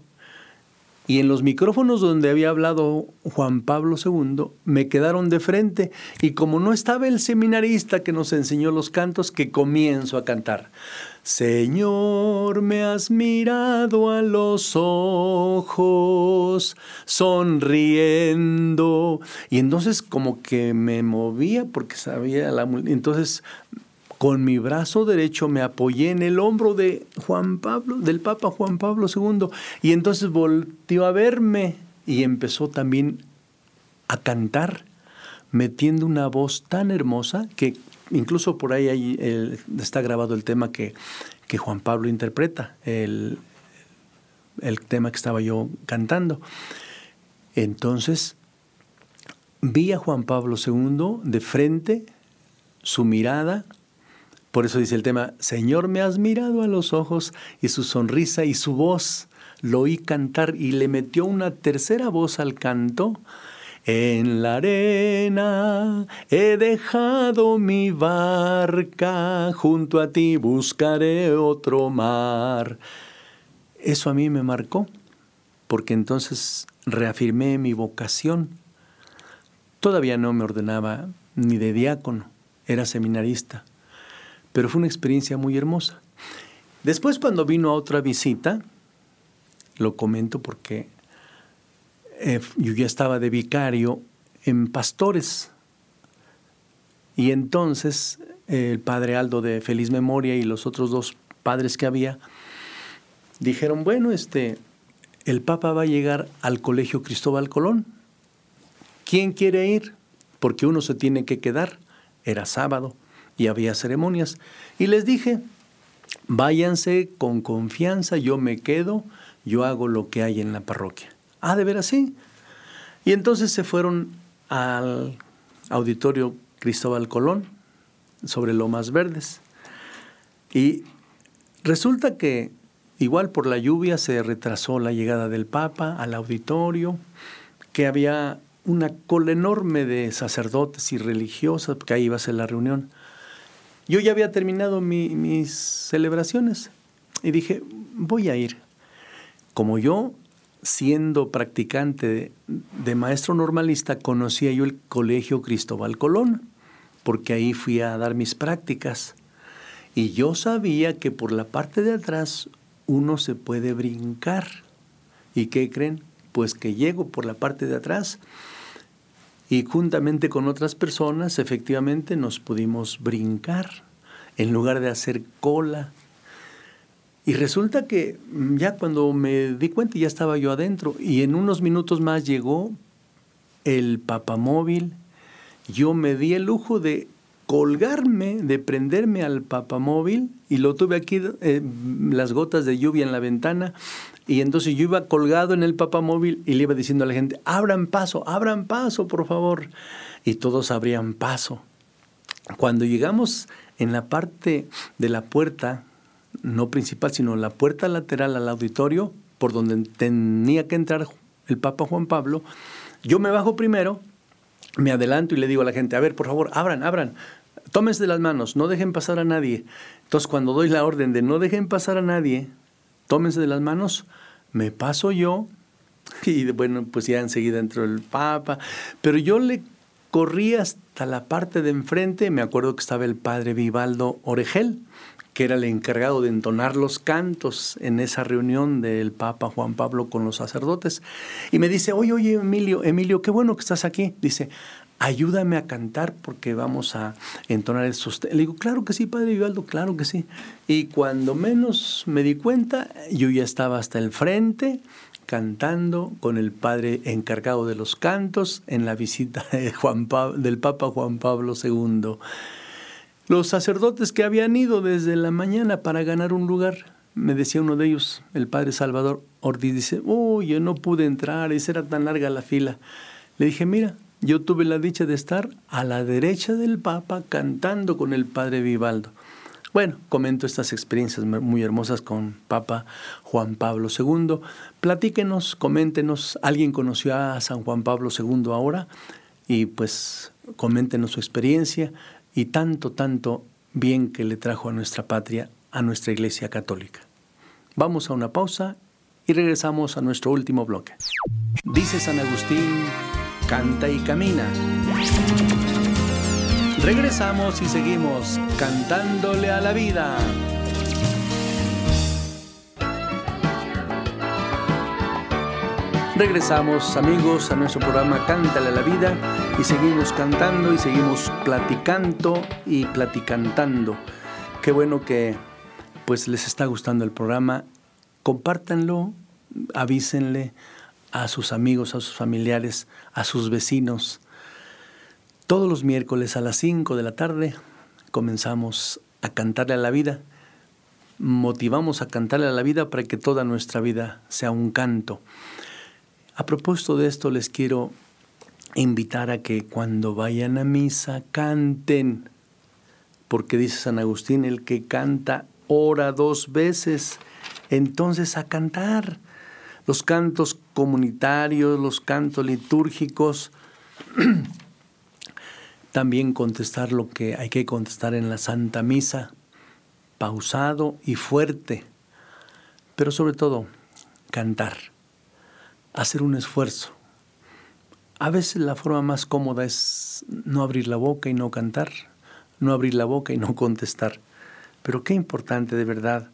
Speaker 2: Y en los micrófonos donde había hablado Juan Pablo II, me quedaron de frente. Y como no estaba el seminarista que nos enseñó los cantos, que comienzo a cantar. Señor, me has mirado a los ojos, sonriendo. Y entonces como que me movía porque sabía la... Entonces con mi brazo derecho me apoyé en el hombro de Juan Pablo, del Papa Juan Pablo II, y entonces volteó a verme y empezó también a cantar, metiendo una voz tan hermosa que incluso por ahí, está grabado el tema que, que Juan Pablo interpreta, el, el tema que estaba yo cantando. Entonces, vi a Juan Pablo II de frente, su mirada, por eso dice el tema, Señor, me has mirado a los ojos y su sonrisa y su voz. Lo oí cantar y le metió una tercera voz al canto. En la arena he dejado mi barca, junto a ti buscaré otro mar. Eso a mí me marcó, porque entonces reafirmé mi vocación. Todavía no me ordenaba ni de diácono, era seminarista pero fue una experiencia muy hermosa. Después cuando vino a otra visita, Lo comento porque eh, yo ya estaba de vicario en Pastores. Y entonces el padre Aldo de Feliz Memoria y los otros dos padres que había dijeron, bueno, este, el Papa va a llegar al Colegio Cristóbal Colón. ¿Quién quiere ir? Porque uno se tiene que quedar. Era sábado y había ceremonias. Y les dije, váyanse con confianza, yo me quedo, yo hago lo que hay en la parroquia. Ah, de ver así. Y entonces se fueron al auditorio Cristóbal Colón sobre Lomas Verdes. Y resulta que igual por la lluvia se retrasó la llegada del Papa al auditorio, que había una cola enorme de sacerdotes y religiosas, porque ahí iba a ser la reunión. Yo ya había terminado mis celebraciones y dije, voy a ir. Como yo, siendo practicante de, maestro normalista, conocía yo el Colegio Cristóbal Colón, porque ahí fui a dar mis prácticas. Y yo sabía que por la parte de atrás uno se puede brincar. ¿Y qué creen? Pues que llego por la parte de atrás y juntamente con otras personas efectivamente nos pudimos brincar en lugar de hacer cola. Y resulta que mm, ya cuando me di cuenta ya estaba yo adentro y en unos minutos más llegó el papamóvil. Yo me di el lujo de colgarme, de prenderme al papamóvil y lo tuve aquí, eh, las gotas de lluvia en la ventana y entonces yo iba colgado en el papamóvil y le iba diciendo a la gente, abran paso, abran paso, por favor. Y todos abrían paso. Cuando llegamos en la parte de la puerta, no principal, sino la puerta lateral al auditorio, por donde tenía que entrar el Papa Juan Pablo, yo me bajo primero, me adelanto y le digo a la gente, a ver, por favor, abran, abran, tómense de las manos, no dejen pasar a nadie. Entonces, cuando doy la orden de no dejen pasar a nadie, tómense de las manos, me paso yo y bueno, pues ya enseguida entró el Papa, pero yo le corrí hasta la parte de enfrente, me acuerdo que estaba el padre Vivaldo Oregel, que era el encargado de entonar los cantos en esa reunión del Papa Juan Pablo con los sacerdotes. Y me dice, oye, oye, Emilio, Emilio, qué bueno que estás aquí. Dice, ayúdame a cantar porque vamos a entonar esos. Le digo, claro que sí, Padre Vivaldo, claro que sí. Y cuando menos me di cuenta, yo ya estaba hasta el frente cantando con el Padre encargado de los cantos en la visita del Papa Juan Pablo II. Los sacerdotes que habían ido desde la mañana para ganar un lugar, me decía uno de ellos, el Padre Salvador Ortiz, dice, yo no pude entrar, esa era tan larga la fila. Le dije, mira, yo tuve la dicha de estar a la derecha del Papa cantando con el Padre Vivaldo. Bueno, comento estas experiencias muy hermosas con Papa Juan Pablo II. Platíquenos, coméntenos, ¿alguien conoció a San Juan Pablo II ahora? Y pues coméntenos su experiencia y tanto, tanto bien que le trajo a nuestra patria, a nuestra Iglesia Católica. Vamos a una pausa y regresamos a nuestro último bloque. Dice San Agustín, canta y camina. Regresamos y seguimos cantándole a la vida. Regresamos amigos a nuestro programa Cántale a la vida y seguimos cantando y seguimos platicando y platicantando. Qué bueno que pues les está gustando el programa. Compártanlo, avísenle, a sus amigos, a sus familiares, a sus vecinos. Todos los miércoles a las 5 de la tarde comenzamos a cantarle a la vida. Motivamos a cantarle a la vida para que toda nuestra vida sea un canto. A propósito de esto les quiero invitar a que cuando vayan a misa canten, porque dice San Agustín, el que canta ora dos veces, entonces a cantar los cantos comunitarios, los cantos litúrgicos, también contestar lo que hay que contestar en la Santa Misa, pausado y fuerte, pero sobre todo cantar, hacer un esfuerzo. A veces la forma más cómoda es no abrir la boca y no cantar, no abrir la boca y no contestar. Pero qué importante de verdad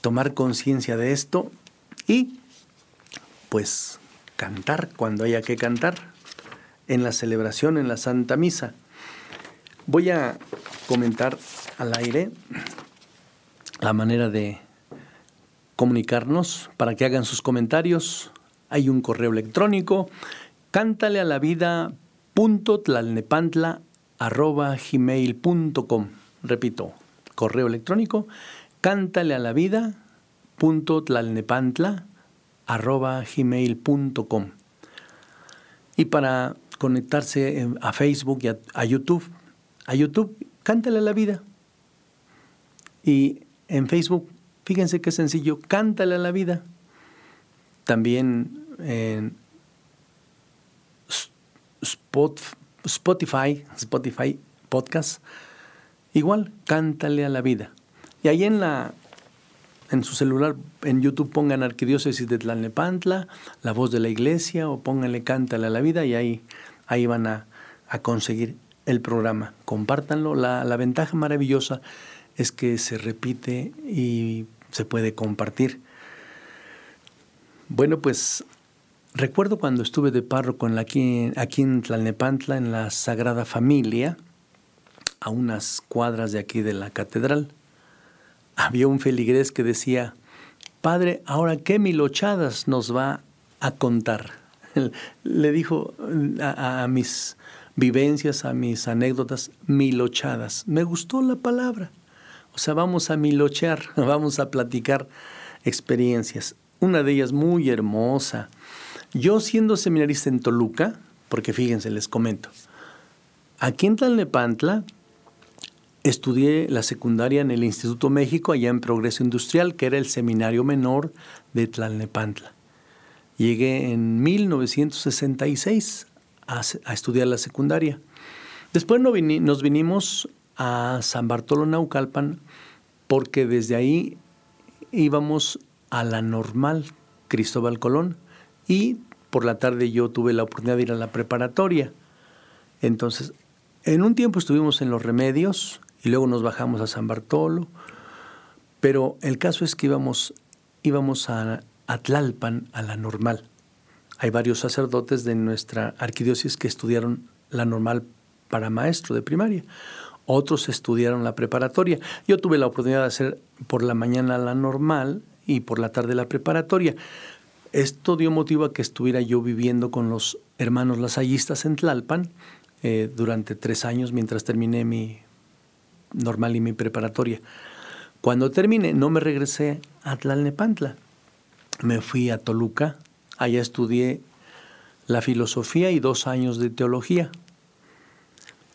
Speaker 2: tomar conciencia de esto y pues cantar cuando haya que cantar en la celebración, en la Santa Misa. Voy a comentar al aire la manera de comunicarnos para que hagan sus comentarios. Hay un correo electrónico, cántale a la vida gmail.com. Repito, correo electrónico, cántale a la vida punto arroba gmail.com. Y para conectarse a Facebook y a, YouTube. A YouTube, cántale la vida. Y en Facebook, fíjense qué sencillo, cántale la vida. También en Spotify, Spotify Podcast, igual, cántale a la vida. Y ahí en la en su celular, en YouTube pongan Arquidiócesis de Tlalnepantla, la voz de la iglesia, o pónganle Cántale a la vida y ahí ahí van a, conseguir el programa. Compártanlo. La, la ventaja maravillosa es que se repite y se puede compartir. Bueno, pues recuerdo cuando estuve de párroco en la, aquí en Tlalnepantla, en la Sagrada Familia, a unas cuadras de aquí de la catedral, había un feligrés que decía, Padre, ahora qué milochadas nos va a contar. le dijo a, mis vivencias, a mis anécdotas, milochadas. Me gustó la palabra. O sea, vamos a milochear, vamos a platicar experiencias. Una de ellas muy hermosa. Yo siendo seminarista en Toluca, porque fíjense, les comento, aquí en Tlalnepantla estudié la secundaria en el Instituto México, allá en Progreso Industrial, que era el seminario menor de Tlalnepantla. Llegué en 1966 a, estudiar la secundaria. Después nos vinimos a San Bartolo Naucalpan porque desde ahí íbamos a la normal Cristóbal Colón y por la tarde yo tuve la oportunidad de ir a la preparatoria. Entonces, en un tiempo estuvimos en Los Remedios y luego nos bajamos a San Bartolo, pero el caso es que íbamos, íbamos a, Atlalpan a la normal. Hay varios sacerdotes de nuestra arquidiócesis que estudiaron la normal para maestro de primaria. Otros estudiaron la preparatoria. Yo tuve la oportunidad de hacer por la mañana la normal y por la tarde la preparatoria. Esto dio motivo a que estuviera yo viviendo con los hermanos lasallistas en Tlalpan eh, durante tres años mientras terminé mi normal y mi preparatoria. Cuando terminé, no me regresé a Tlalnepantla me fui a Toluca, allá estudié la filosofía y dos años de teología.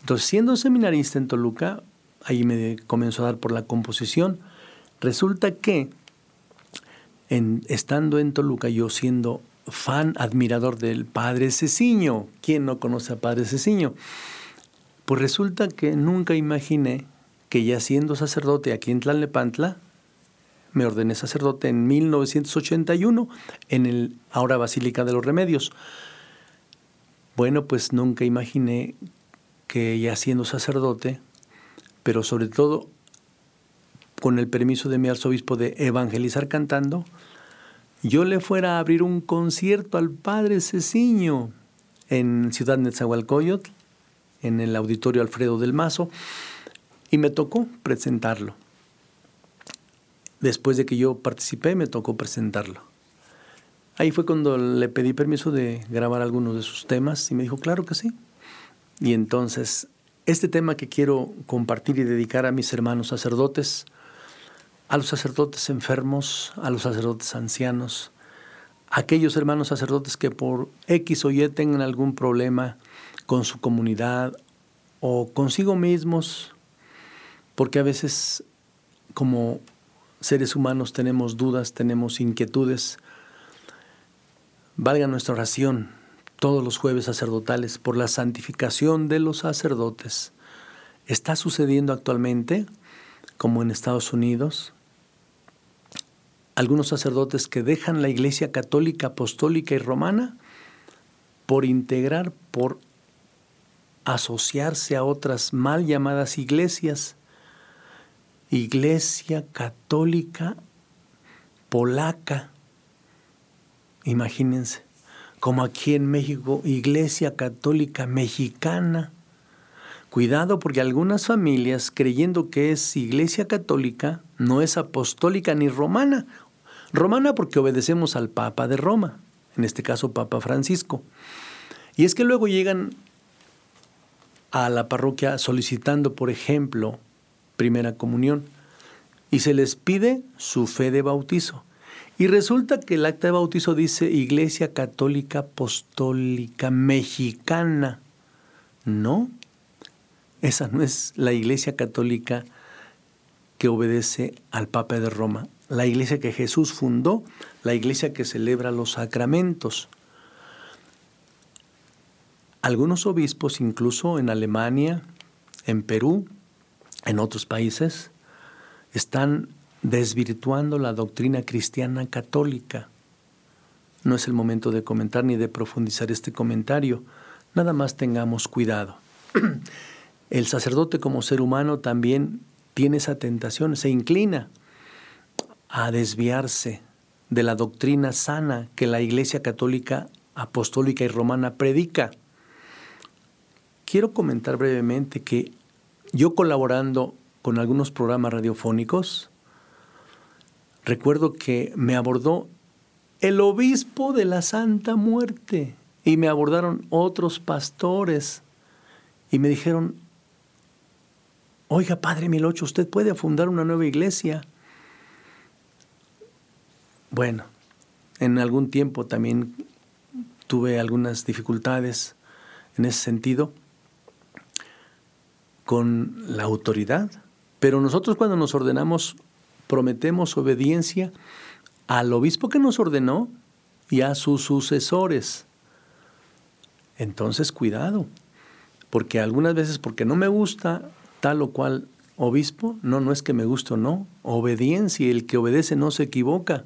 Speaker 2: Entonces, siendo seminarista en Toluca, ahí me comenzó a dar por la composición. Resulta que, en, estando en Toluca, yo siendo fan, admirador del Padre Ceciño, ¿quién no conoce a Padre Ceciño? Pues resulta que nunca imaginé que ya siendo sacerdote aquí en Tlalnepantla, me ordené sacerdote en 1981 en el ahora Basílica de los Remedios. Bueno, pues nunca imaginé que ya siendo sacerdote, pero sobre todo con el permiso de mi arzobispo de evangelizar cantando, yo le fuera a abrir un concierto al Padre Ceciño en Ciudad Netzahualcoyotl, en el auditorio Alfredo del Mazo, y me tocó presentarlo después de que yo participé, me tocó presentarlo. Ahí fue cuando le pedí permiso de grabar algunos de sus temas y me dijo, claro que sí. Y entonces, este tema que quiero compartir y dedicar a mis hermanos sacerdotes, a los sacerdotes enfermos, a los sacerdotes ancianos, a aquellos hermanos sacerdotes que por X o Y tengan algún problema con su comunidad o consigo mismos, porque a veces como seres humanos tenemos dudas, tenemos inquietudes. Valga nuestra oración todos los jueves sacerdotales por la santificación de los sacerdotes. Está sucediendo actualmente, como en Estados Unidos, algunos sacerdotes que dejan la Iglesia Católica, Apostólica y Romana por integrar, por asociarse a otras mal llamadas iglesias Iglesia Católica Polaca. imagínense, como aquí en México, Iglesia Católica Mexicana. Cuidado porque algunas familias, creyendo que es Iglesia Católica, no es apostólica ni romana. Romana porque obedecemos al Papa de Roma, en este caso Papa Francisco. Y es que luego llegan a la parroquia solicitando, por ejemplo, primera comunión y se les pide su fe de bautizo. Y resulta que el acta de bautizo dice Iglesia Católica Apostólica Mexicana. No, esa no es la Iglesia Católica que obedece al Papa de Roma. La iglesia que Jesús fundó, la iglesia que celebra los sacramentos. Algunos obispos, incluso en Alemania, en Perú, en otros países, están desvirtuando la doctrina cristiana católica. No es el momento de comentar ni de profundizar este comentario, nada más tengamos cuidado. El sacerdote como ser humano también tiene esa tentación, se inclina a desviarse de la doctrina sana que la Iglesia Católica Apostólica y Romana predica. Quiero comentar brevemente que yo colaborando con algunos programas radiofónicos, recuerdo que me abordó el obispo de la Santa Muerte y me abordaron otros pastores y me dijeron, oiga, Padre Milocho, usted puede fundar una nueva iglesia. Bueno, en algún tiempo también tuve algunas dificultades en ese sentido con la autoridad. Pero nosotros cuando nos ordenamos prometemos obediencia al obispo que nos ordenó y a sus sucesores. Entonces cuidado, porque algunas veces porque no me gusta tal o cual obispo, no, no es que me guste o no, obediencia, el que obedece no se equivoca,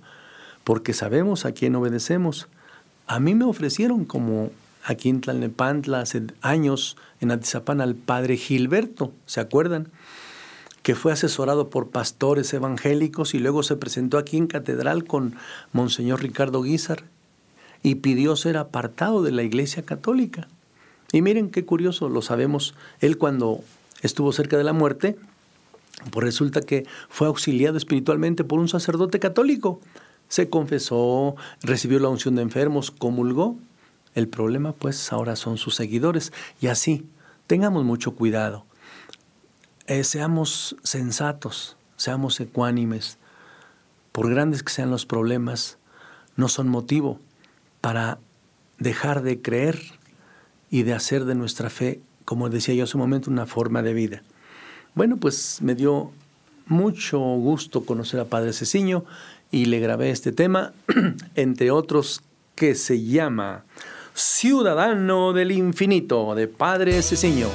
Speaker 2: porque sabemos a quién obedecemos. A mí me ofrecieron como aquí en Tlalnepantla hace años, en Atizapán, al padre Gilberto, ¿se acuerdan? Que fue asesorado por pastores evangélicos y luego se presentó aquí en catedral con Monseñor Ricardo Guizar y pidió ser apartado de la Iglesia Católica. Y miren qué curioso, lo sabemos, él cuando estuvo cerca de la muerte, pues resulta que fue auxiliado espiritualmente por un sacerdote católico. Se confesó, recibió la unción de enfermos, comulgó el problema pues ahora son sus seguidores y así, tengamos mucho cuidado. Eh, seamos sensatos, seamos ecuánimes. Por grandes que sean los problemas, no son motivo para dejar de creer y de hacer de nuestra fe, como decía yo hace un momento, una forma de vida. Bueno, pues me dio mucho gusto conocer a Padre Ceciño y le grabé este tema, entre otros que se llama Ciudadano del Infinito, de Padre Ceciño.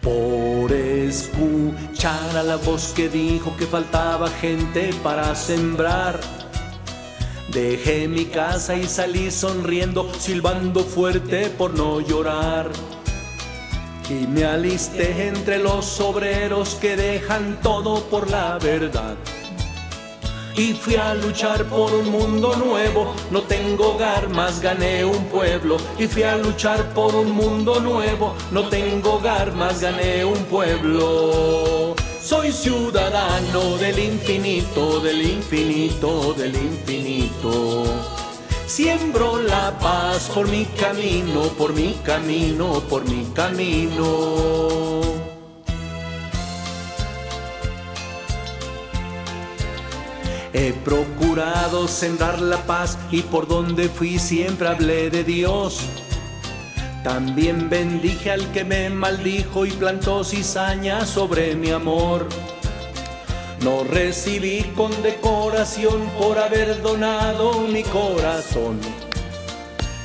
Speaker 2: Por escuchar a la voz que dijo que faltaba gente para sembrar. Dejé mi casa y salí sonriendo, silbando fuerte por no llorar. Y me alisté entre los obreros que dejan todo por la verdad y fui a luchar por un mundo nuevo. No tengo hogar, más gané un pueblo. Y fui a luchar por un mundo nuevo. No tengo hogar, más gané un pueblo. Soy ciudadano del infinito, del infinito, del infinito. Siembro la paz por mi camino, por mi camino, por mi camino. He procurado sembrar la paz y por donde fui siempre hablé de Dios. También bendije al que me maldijo y plantó cizaña sobre mi amor. No recibí condecoración por haber donado mi corazón.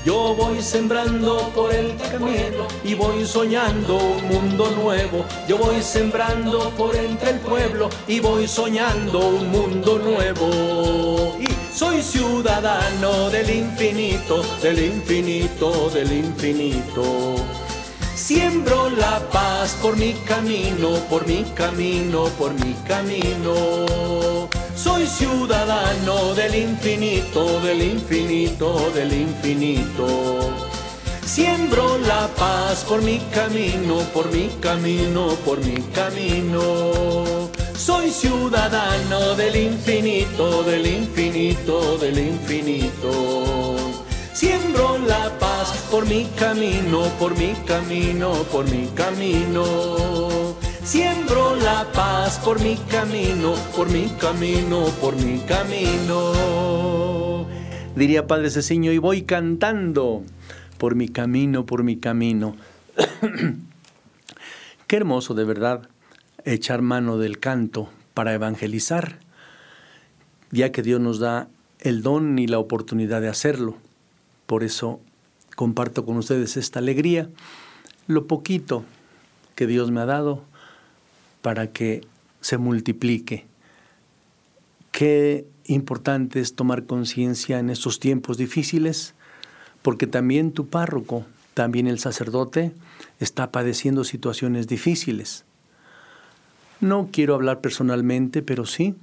Speaker 2: Yo voy sembrando por el camino y voy soñando un mundo nuevo. Yo voy sembrando por entre el pueblo y voy soñando un mundo nuevo. Y soy ciudadano del infinito, del infinito, del infinito. Siembro la paz por mi camino, por mi camino, por mi camino. Ciudadano del infinito, del infinito, del infinito. Siembro la paz por mi camino, por mi camino, por mi camino. Soy ciudadano del infinito, del infinito, del infinito. Siembro la paz por mi camino, por mi camino, por mi camino. Siembro la paz por mi camino, por mi camino, por mi camino. Diría Padre Ceciño, y voy cantando por mi camino, por mi camino. Qué hermoso de verdad echar mano del canto para evangelizar, ya que Dios nos da el don y la oportunidad de hacerlo. Por eso comparto con ustedes esta alegría, lo poquito que Dios me ha dado para que se multiplique. Qué importante es tomar conciencia en estos tiempos difíciles, porque también tu párroco, también el sacerdote, está padeciendo situaciones difíciles. No quiero hablar personalmente, pero sí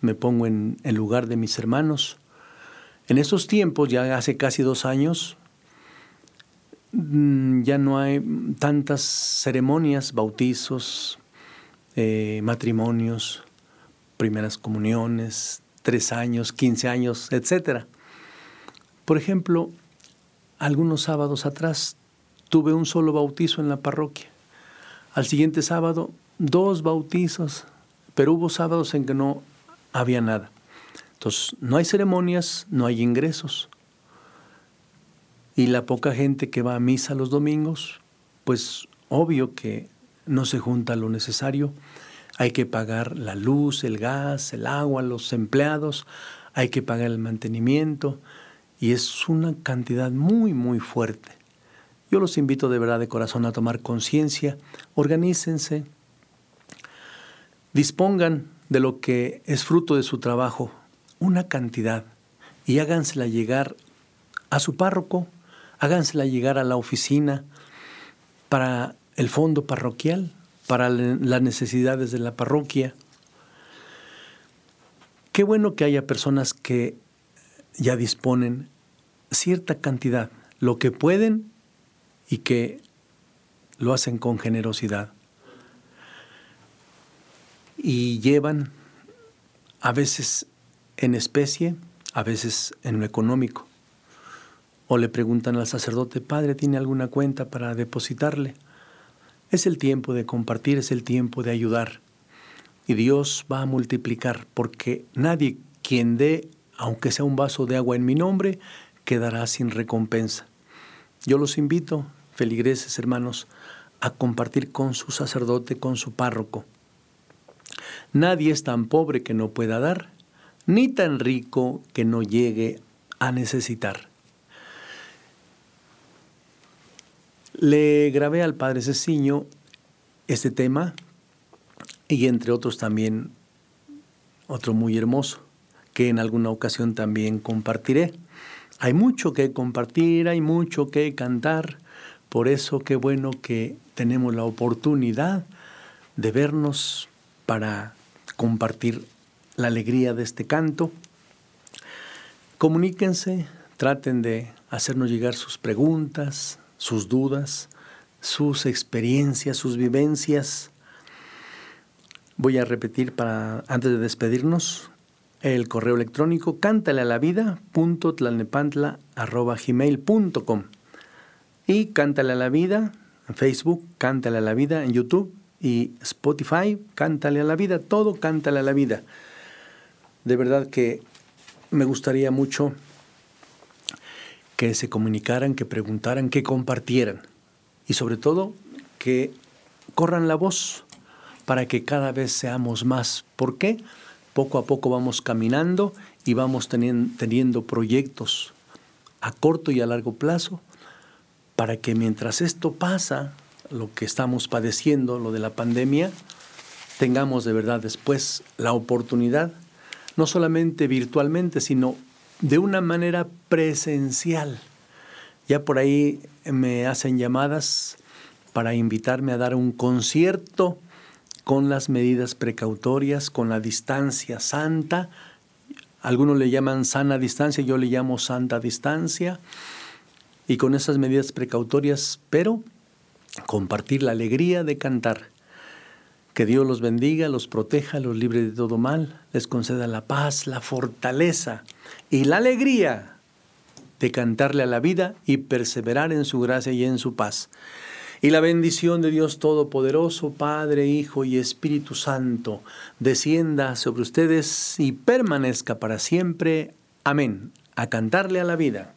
Speaker 2: me pongo en el lugar de mis hermanos. En estos tiempos, ya hace casi dos años, mm, ya no hay tantas ceremonias, bautizos, eh, matrimonios, primeras comuniones, tres años, quince años, etc. Por ejemplo, algunos sábados atrás tuve un solo bautizo en la parroquia. Al siguiente sábado, dos bautizos, pero hubo sábados en que no había nada. Entonces, no hay ceremonias, no hay ingresos. Y la poca gente que va a misa los domingos, pues obvio que no se junta lo necesario. Hay que pagar la luz, el gas, el agua, los empleados, hay que pagar el mantenimiento y es una cantidad muy, muy fuerte. Yo los invito de verdad de corazón a tomar conciencia, organícense, dispongan de lo que es fruto de su trabajo, una cantidad, y hágansela llegar a su párroco, hágansela llegar a la oficina para el fondo parroquial para las necesidades de la parroquia. Qué bueno que haya personas que ya disponen cierta cantidad, lo que pueden y que lo hacen con generosidad. Y llevan a veces en especie, a veces en lo económico. O le preguntan al sacerdote, Padre, ¿tiene alguna cuenta para depositarle? Es el tiempo de compartir, es el tiempo de ayudar. Y Dios va a multiplicar, porque nadie quien dé, aunque sea un vaso de agua en mi nombre, quedará sin recompensa. Yo los invito, feligreses hermanos, a compartir con su sacerdote, con su párroco. Nadie es tan pobre que no pueda dar, ni tan rico que no llegue a necesitar. Le grabé al padre Ceciño este tema y entre otros también otro muy hermoso que en alguna ocasión también compartiré. Hay mucho que compartir, hay mucho que cantar, por eso qué bueno que tenemos la oportunidad de vernos para compartir la alegría de este canto. Comuníquense, traten de hacernos llegar sus preguntas, sus dudas, sus experiencias, sus vivencias. Voy a repetir para antes de despedirnos el correo electrónico cántale a la vida y cántale a la vida en Facebook, cántale a la vida en YouTube y Spotify, cántale a la vida, todo cántale a la vida. De verdad que me gustaría mucho que se comunicaran, que preguntaran, que compartieran y sobre todo que corran la voz para que cada vez seamos más. ¿Por qué? Poco a poco vamos caminando y vamos teniendo, proyectos a corto y a largo plazo para que mientras esto pasa, lo que estamos padeciendo, lo de la pandemia, tengamos de verdad después la oportunidad, no solamente virtualmente, sino de una manera presencial. Ya por ahí me hacen llamadas para invitarme a dar un concierto con las medidas precautorias, con la distancia santa. Algunos le llaman sana distancia, yo le llamo santa distancia. Y con esas medidas precautorias, pero compartir la alegría de cantar. Que Dios los bendiga, los proteja, los libre de todo mal, les conceda la paz, la fortaleza y la alegría de cantarle a la vida y perseverar en su gracia y en su paz. Y la bendición de Dios Todopoderoso, Padre, Hijo y Espíritu Santo, descienda sobre ustedes y permanezca para siempre. Amén. A cantarle a la vida.